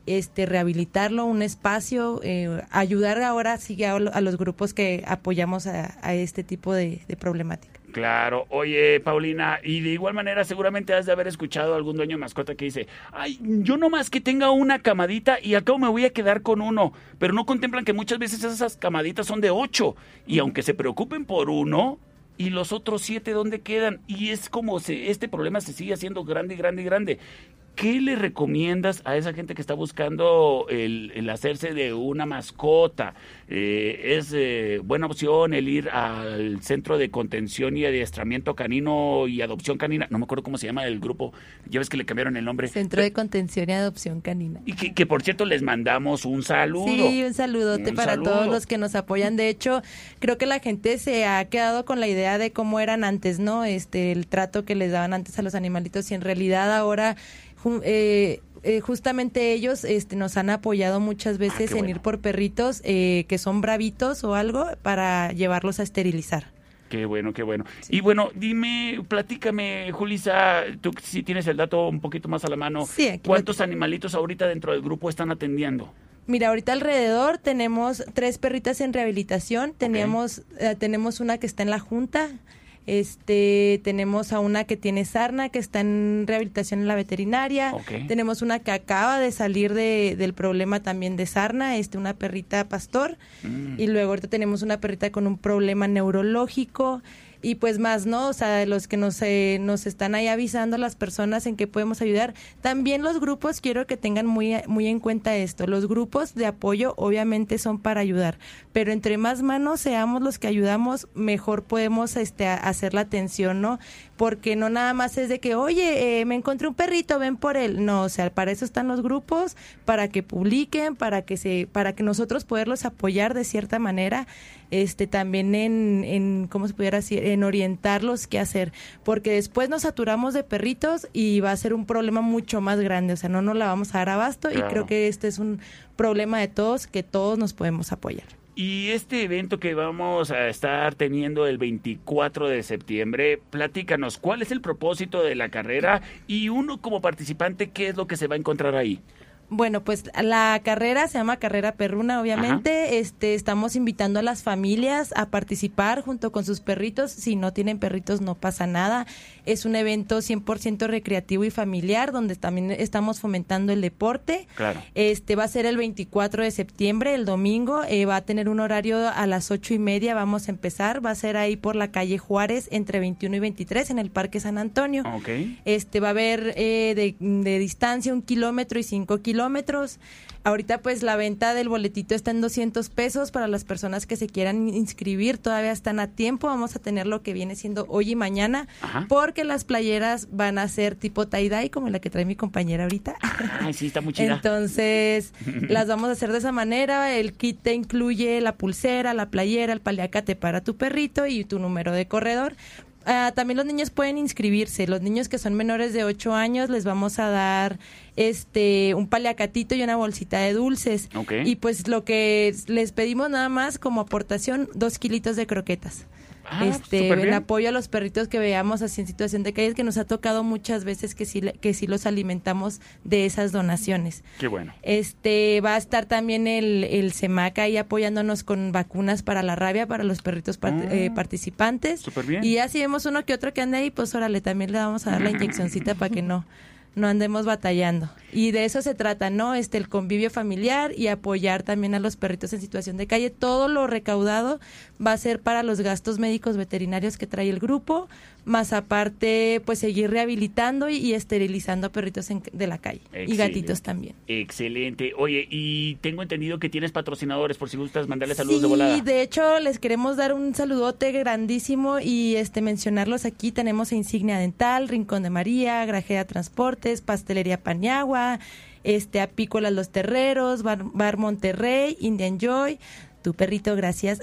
este, rehabilitarlo, un espacio, eh, ayudar ahora sí a, a los grupos que apoyamos a, a este tipo de, de problemática. Claro, oye Paulina, y de igual manera seguramente has de haber escuchado a algún dueño de mascota que dice, ay, yo nomás que tenga una camadita y al cabo me voy a quedar con uno, pero no contemplan que muchas veces esas camaditas son de ocho, y aunque se preocupen por uno, y los otros siete dónde quedan, y es como se, este problema se sigue haciendo grande, grande, grande. ¿Qué le recomiendas a esa gente que está buscando el, el hacerse de una mascota? Eh, ¿Es eh, buena opción el ir al centro de contención y adiestramiento canino y adopción canina? No me acuerdo cómo se llama el grupo. Ya ves que le cambiaron el nombre. Centro de Contención y Adopción Canina. Y que, que, por cierto les mandamos un saludo. Sí, un saludote Un para saludo. todos los que nos apoyan. De hecho, creo que la gente se ha quedado con la idea de cómo eran antes, ¿no? Este, el trato que les daban antes a los animalitos y en realidad ahora eh, eh, justamente ellos este, nos han apoyado muchas veces en ir por perritos eh, que son bravitos o algo para llevarlos a esterilizar. Qué bueno, qué bueno. Y bueno, dime, platícame, Julisa, tú si tienes el dato un poquito más a la mano, Sí, ¿cuántos animalitos ahorita dentro del grupo están atendiendo? Mira, ahorita alrededor tenemos tres perritas en rehabilitación. Teníamos, eh, tenemos una que está en la junta. Este, tenemos a una que tiene sarna, que está en rehabilitación en la veterinaria. Tenemos una que acaba de salir de, del problema también de sarna, este, una perrita pastor. Mm. Y luego ahorita tenemos una perrita con un problema neurológico. Y pues más, ¿no? O sea, los que nos, eh, nos están ahí avisando las personas en que podemos ayudar. También los grupos, quiero que tengan muy, muy en cuenta esto. Los grupos de apoyo obviamente son para ayudar, pero entre más manos seamos los que ayudamos, mejor podemos este, hacer la atención, ¿no? Porque no nada más es de que, oye, eh, me encontré un perrito, ven por él. No, o sea, para eso están los grupos, para que publiquen, para que se, para que nosotros poderlos apoyar de cierta manera, este, también en, en ¿cómo se pudiera decir? En orientarlos qué hacer, porque después nos saturamos de perritos y va a ser un problema mucho más grande, o sea, no nos la vamos a dar abasto y Claro. creo que este es un problema de todos, que todos nos podemos apoyar. Y este evento que vamos a estar teniendo el 24 de septiembre, platícanos, ¿cuál es el propósito de la carrera? Y uno como participante, ¿qué es lo que se va a encontrar ahí? Bueno, pues la carrera se llama Carrera Perruna, obviamente. Este, estamos invitando a las familias a participar junto con sus perritos. Si no tienen perritos, no pasa nada. Es un evento 100% recreativo y familiar, donde también estamos fomentando el deporte. Claro. Este va a ser el 24 de septiembre, el domingo. eh, va a tener un horario a las ocho y media. Vamos a empezar. Va a ser ahí por la calle Juárez, entre 21 y 23, en el Parque San Antonio. Ok. Este va a haber eh, de, de distancia un kilómetro y cinco kilómetros. Ahorita pues la venta del boletito está en 200 pesos para las personas que se quieran inscribir. Todavía están a tiempo. Vamos a tener lo que viene siendo hoy y mañana. Ajá. Porque las playeras van a ser tipo tie-dye como la que trae mi compañera ahorita. Ay, sí, está muy chida. Entonces, las vamos a hacer de esa manera. El kit te incluye la pulsera, la playera, el paliacate para tu perrito y tu número de corredor. Ah, también los niños pueden inscribirse. Los niños que son menores de 8 años les vamos a dar este un paliacatito y una bolsita de dulces. Y pues lo que les pedimos nada más como aportación, dos kilitos de croquetas. Ah, este, súper en bien. apoyo a los perritos que veamos así en situación de calle, que nos ha tocado muchas veces que sí, que sí los alimentamos de esas donaciones. Qué bueno. Este va a estar también el, el CEMAC ahí apoyándonos con vacunas para la rabia para los perritos part- Ah, eh, participantes. súper bien. Y ya si vemos uno que otro que ande ahí, pues órale, también le vamos a dar la inyeccioncita para que no no andemos batallando. Y de eso se trata, ¿no? Este el convivio familiar y apoyar también a los perritos en situación de calle. Todo lo recaudado va a ser para los gastos médicos veterinarios que trae el grupo, más aparte pues seguir rehabilitando y, y esterilizando perritos en- de la calle y gatitos también. Excelente. Oye, y tengo entendido que tienes patrocinadores, por si gustas mandarle saludos de Sí, volada. de hecho les queremos dar un saludote grandísimo y este mencionarlos aquí. Tenemos a Insignia Dental, Rincón de María, Grajera Transportes, Pastelería Paniagua, este Apícolas Los Terreros, Bar, Bar Monterrey, Indian Joy, tu perrito, gracias.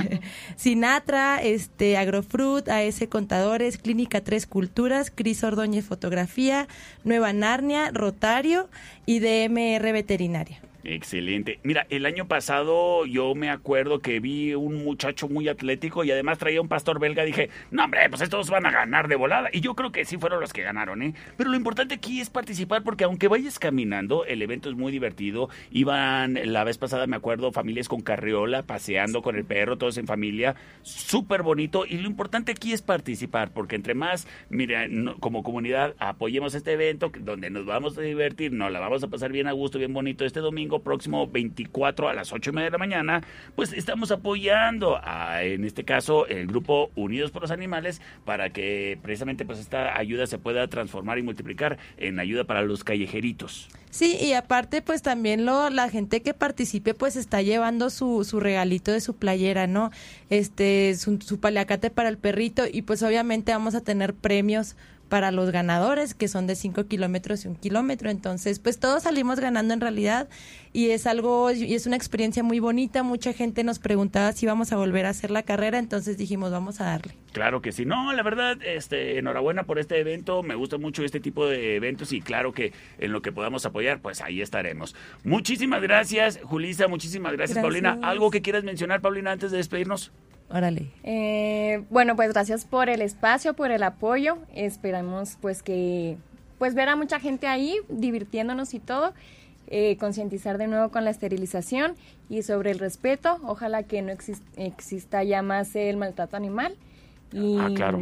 Sinatra, este Agrofruit, AS Contadores, Clínica Tres Culturas, Cris Ordóñez Fotografía, Nueva Narnia, Rotario y DMR Veterinaria. Excelente. Mira, el año pasado yo me acuerdo que vi un muchacho muy atlético y además traía un pastor belga. Dije, no, hombre, pues estos van a ganar de volada. Y yo creo que sí fueron los que ganaron, ¿eh? Pero lo importante aquí es participar porque aunque vayas caminando, el evento es muy divertido. Iban la vez pasada, me acuerdo, familias con carriola, paseando con el perro, todos en familia. Súper bonito. Y lo importante aquí es participar porque entre más, mira, como comunidad, apoyemos este evento donde nos vamos a divertir, nos la vamos a pasar bien a gusto, bien bonito este domingo próximo 24 a las 8 y media de la mañana, pues estamos apoyando a, en este caso, el grupo Unidos por los Animales para que precisamente pues esta ayuda se pueda transformar y multiplicar en ayuda para los callejeritos. Sí, y aparte, pues también lo, la gente que participe, pues está llevando su, su regalito de su playera, ¿no? Este, su, su para el perrito, y pues obviamente vamos a tener premios para los ganadores, que son de 5 kilómetros y un kilómetro. Entonces, pues todos salimos ganando en realidad, y es algo, y es una experiencia muy bonita. Mucha gente nos preguntaba si íbamos a volver a hacer la carrera, entonces dijimos, vamos a darle. Claro que sí. No, la verdad, este, enhorabuena por este evento. Me gusta mucho este tipo de eventos y claro que en lo que podamos apoyar, pues ahí estaremos. Muchísimas gracias, Julisa. Muchísimas gracias, Gracias. Paulina. ¿Algo que quieras mencionar, Paulina, antes de despedirnos? Órale. Eh, bueno, pues gracias por el espacio, por el apoyo. Esperamos pues que pues ver a mucha gente ahí divirtiéndonos y todo. Eh, concientizar de nuevo con la esterilización y sobre el respeto. Ojalá que no exis- exista ya más el maltrato animal. Y Ah, claro.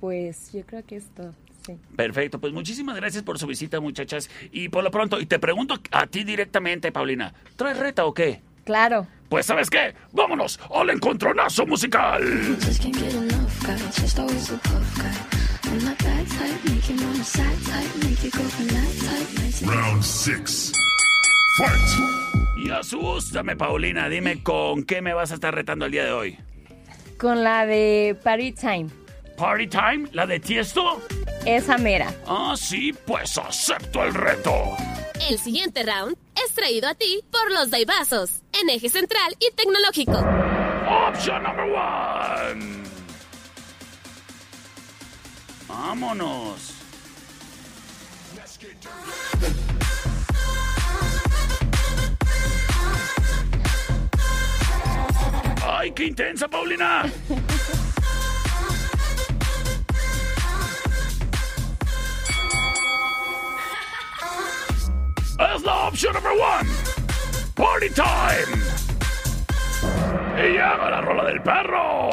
pues yo creo que es todo. Sí. Perfecto, pues muchísimas gracias por su visita, muchachas. Y por lo pronto, y te pregunto a ti directamente, Paulina, ¿traes reta o qué? Claro. Pues ¿sabes qué? Vámonos al encontronazo musical. Round six. Fight! Y asústame, Paulina, dime con qué me vas a estar retando el día de hoy. Con la de Party Time. ¿Party Time? ¿La de Tiesto? Esa mera. Ah, sí, pues acepto el reto. El siguiente round es traído a ti por los Daibazos, en eje central y tecnológico. Option number one. Vámonos. ¡Ay, qué intensa, Paulina! es la opción número one. Party time. Y haga la rola del perro.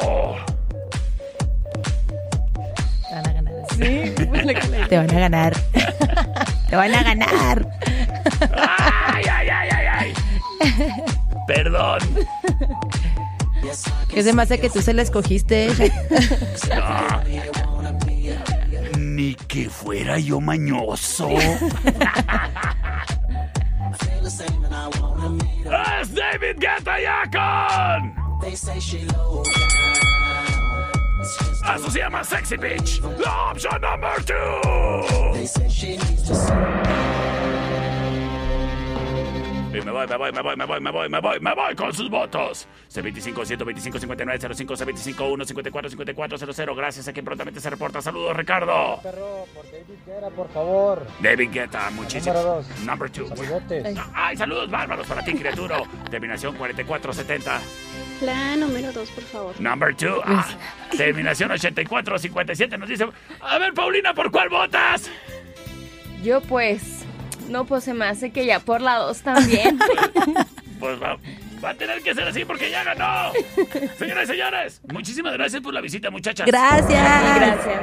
Te van a ganar. Sí, Te van a ganar. Te van a ganar. Ay, ay, ay, ay, ay. Perdón. Que se me hace que tú se la escogiste. No. Ni que fuera yo mañoso. es David Guetta Yakon. Eso se llama Sexy Bitch. La opción number two. Y me voy, me voy, me voy, me voy, me voy, me voy, me voy con sus votos. C25 125 59 05 C25 1 54 54 00. Gracias a quien prontamente se reporta. Saludos, Ricardo. Perro, por David Guerra, por favor. David Guetta, muchísimo. Número dos. Number two. Saludotes. Ay, saludos bárbaros para ti, criatura. Terminación 4470. La número dos, por favor. Number two. Ah, terminación 8457 nos dice. A ver, Paulina, ¿por cuál votas? Yo pues, no, pues se me hace que ya por la dos también. Pues va, va a tener que ser así porque ya ganó. Señoras y señores, muchísimas gracias por la visita, muchachas. Gracias. Gracias.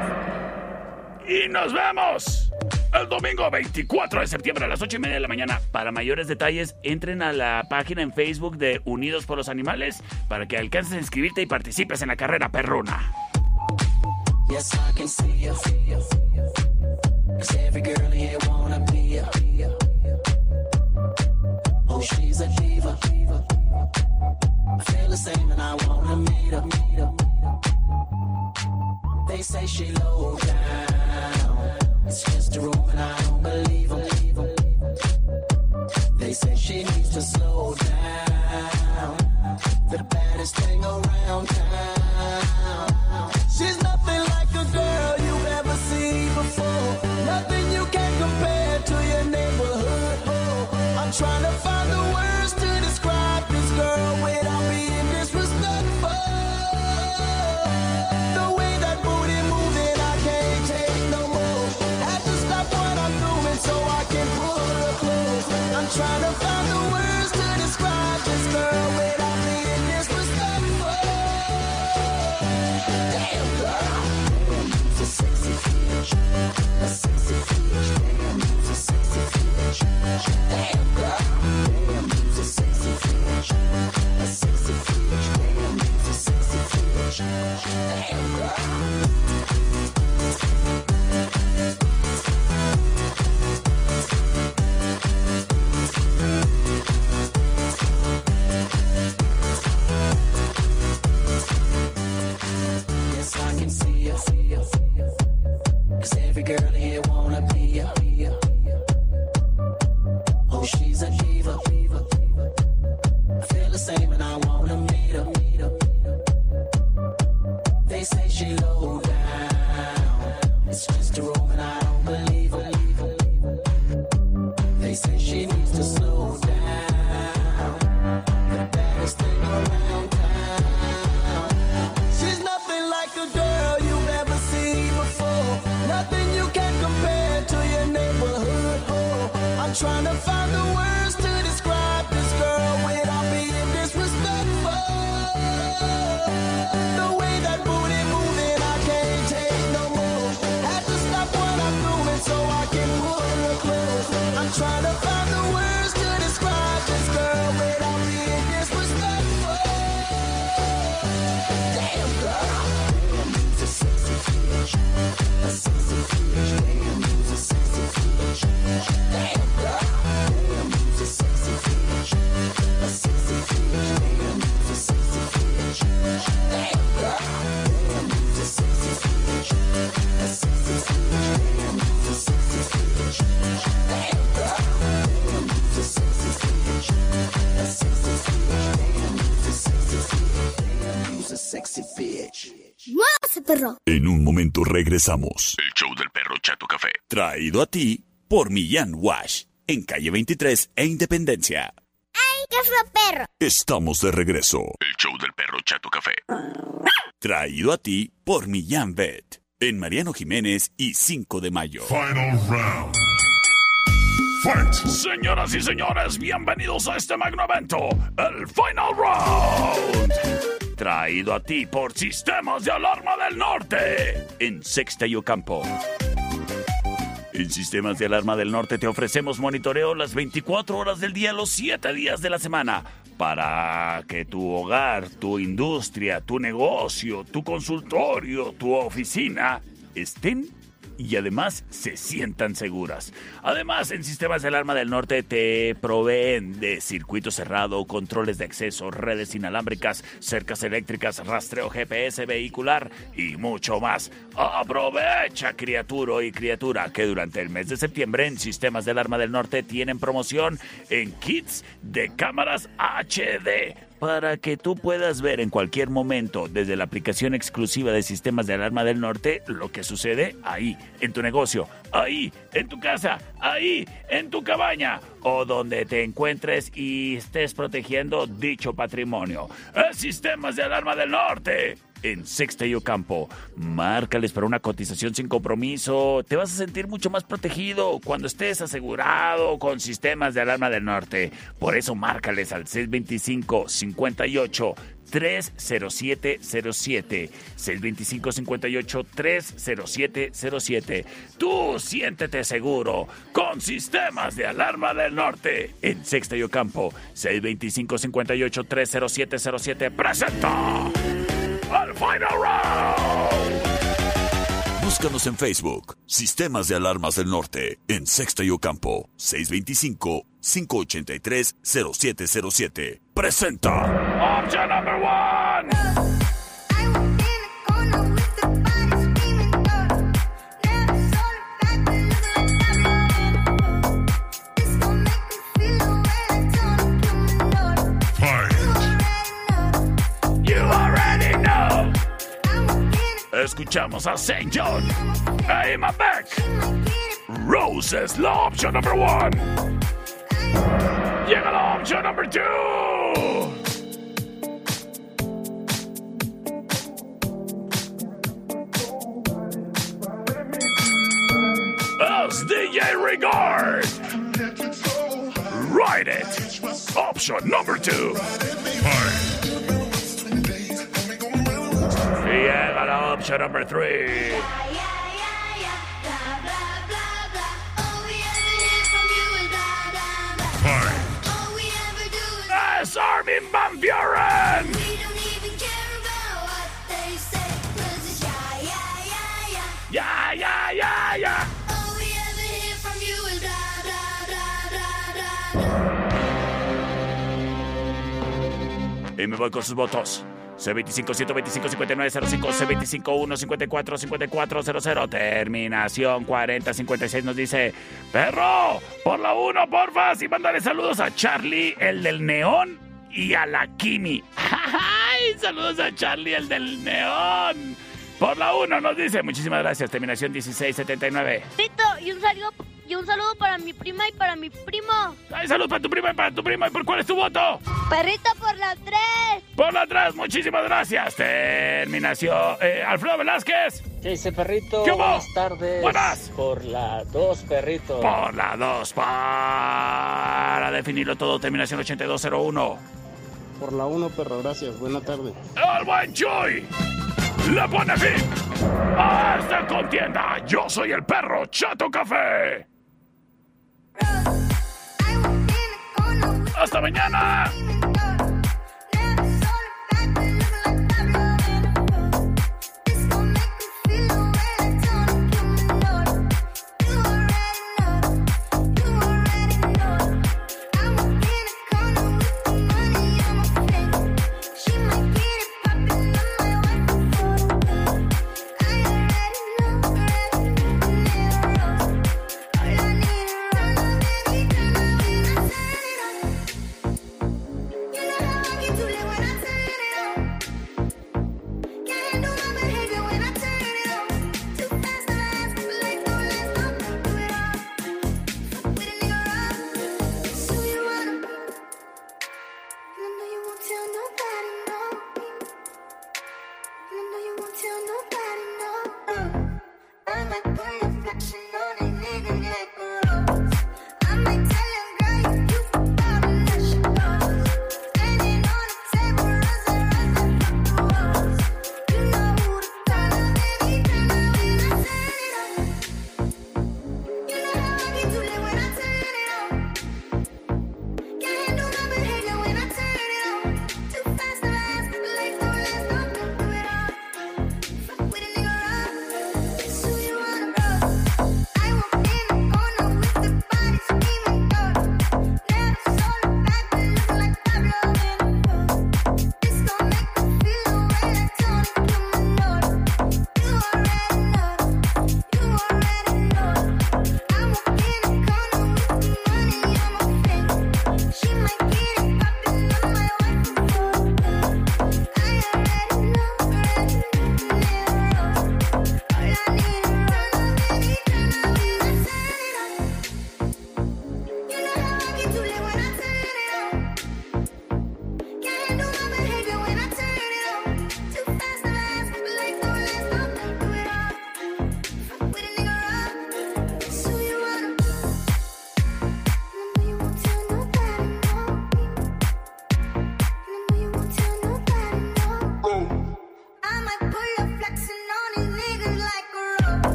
Y nos vemos el domingo 24 de septiembre a las 8 y media de la mañana. Para mayores detalles, entren a la página en Facebook de Unidos por los Animales para que alcances a inscribirte y participes en la carrera perruna. Yes, I can see you. Cause every girl here wanna the same and I wanna meet her. They say she low down. It's just a room and I perro! En un momento regresamos. El show del perro Chato Café. Traído a ti por Millán Wash. En calle 23 e Independencia. ¡Ay, qué fue perro! Estamos de regreso. El show del perro Chato Café. Traído a ti por Millán Vet. En Mariano Jiménez y 5 de mayo. Final round. Fight! Señoras y señores, bienvenidos a este magno evento, el Final Round. Traído a ti por Sistemas de Alarma del Norte, en Sexta y Ocampo. En Sistemas de Alarma del Norte te ofrecemos monitoreo las 24 horas del día, los 7 días de la semana, para que tu hogar, tu industria, tu negocio, tu consultorio, tu oficina estén y además se sientan seguras. Además, en Sistemas de Alarma del Norte te proveen de circuito cerrado, controles de acceso, redes inalámbricas, cercas eléctricas, rastreo GPS vehicular y mucho más. Aprovecha, criatura y criatura, que durante el mes de septiembre en Sistemas de Alarma del Norte tienen promoción en kits de cámaras HD para que tú puedas ver en cualquier momento desde la aplicación exclusiva de Sistemas de Alarma del Norte lo que sucede ahí, en tu negocio, ahí, en tu casa, ahí, en tu cabaña o donde te encuentres y estés protegiendo dicho patrimonio. Es Sistemas de Alarma del Norte. En Sexta y márcales para una cotización sin compromiso. Te vas a sentir mucho más protegido cuando estés asegurado con sistemas de alarma del norte. Por eso márcales al 625 58 30707 625 58 30707 Tú siéntete seguro con sistemas de alarma del norte en Sexta y Ocampo. 625 58 30707 presenta al Final Round. Búscanos en Facebook, Sistemas de Alarmas del Norte, en Sexta y Ocampo, 625-583-0707. Presenta. Option number one. Escuchamos a St. John. Hey, my back. Rose es la opción number one. Llega la opción number two. Es DJ Regard. Ride it. Option number two. Llega la opción number three. Es Armin Van Buren. Ya, ya, ya, ya. Y me voy con sus votos. C25 125 5905 C25 154 5400 Terminación 4056 nos dice Perro, por la 1 porfa Y mándale saludos a Charlie, el del neón Y a la Kimi. ¡Ay! Saludos a Charlie, el del neón. Por la 1 nos dice Muchísimas gracias, terminación 1679 Tito, y un saludo, y un saludo para mi prima y para mi primo. ¡Ay, salud para tu prima y para tu prima! ¿Y por cuál es tu voto? Perrito por la 3. Por la 3, muchísimas gracias Terminación eh, Alfredo Velázquez ¿Qué dice, perrito? ¿Qué hubo? Buenas tardes. Buenas. Por la 2, perrito. Por la 2 para definirlo todo, terminación 8201. Por la 1, perro, gracias. Buena tarde. El buen Chuy le pone fin a esta contienda. Yo soy el perro Chato Café. Hasta mañana.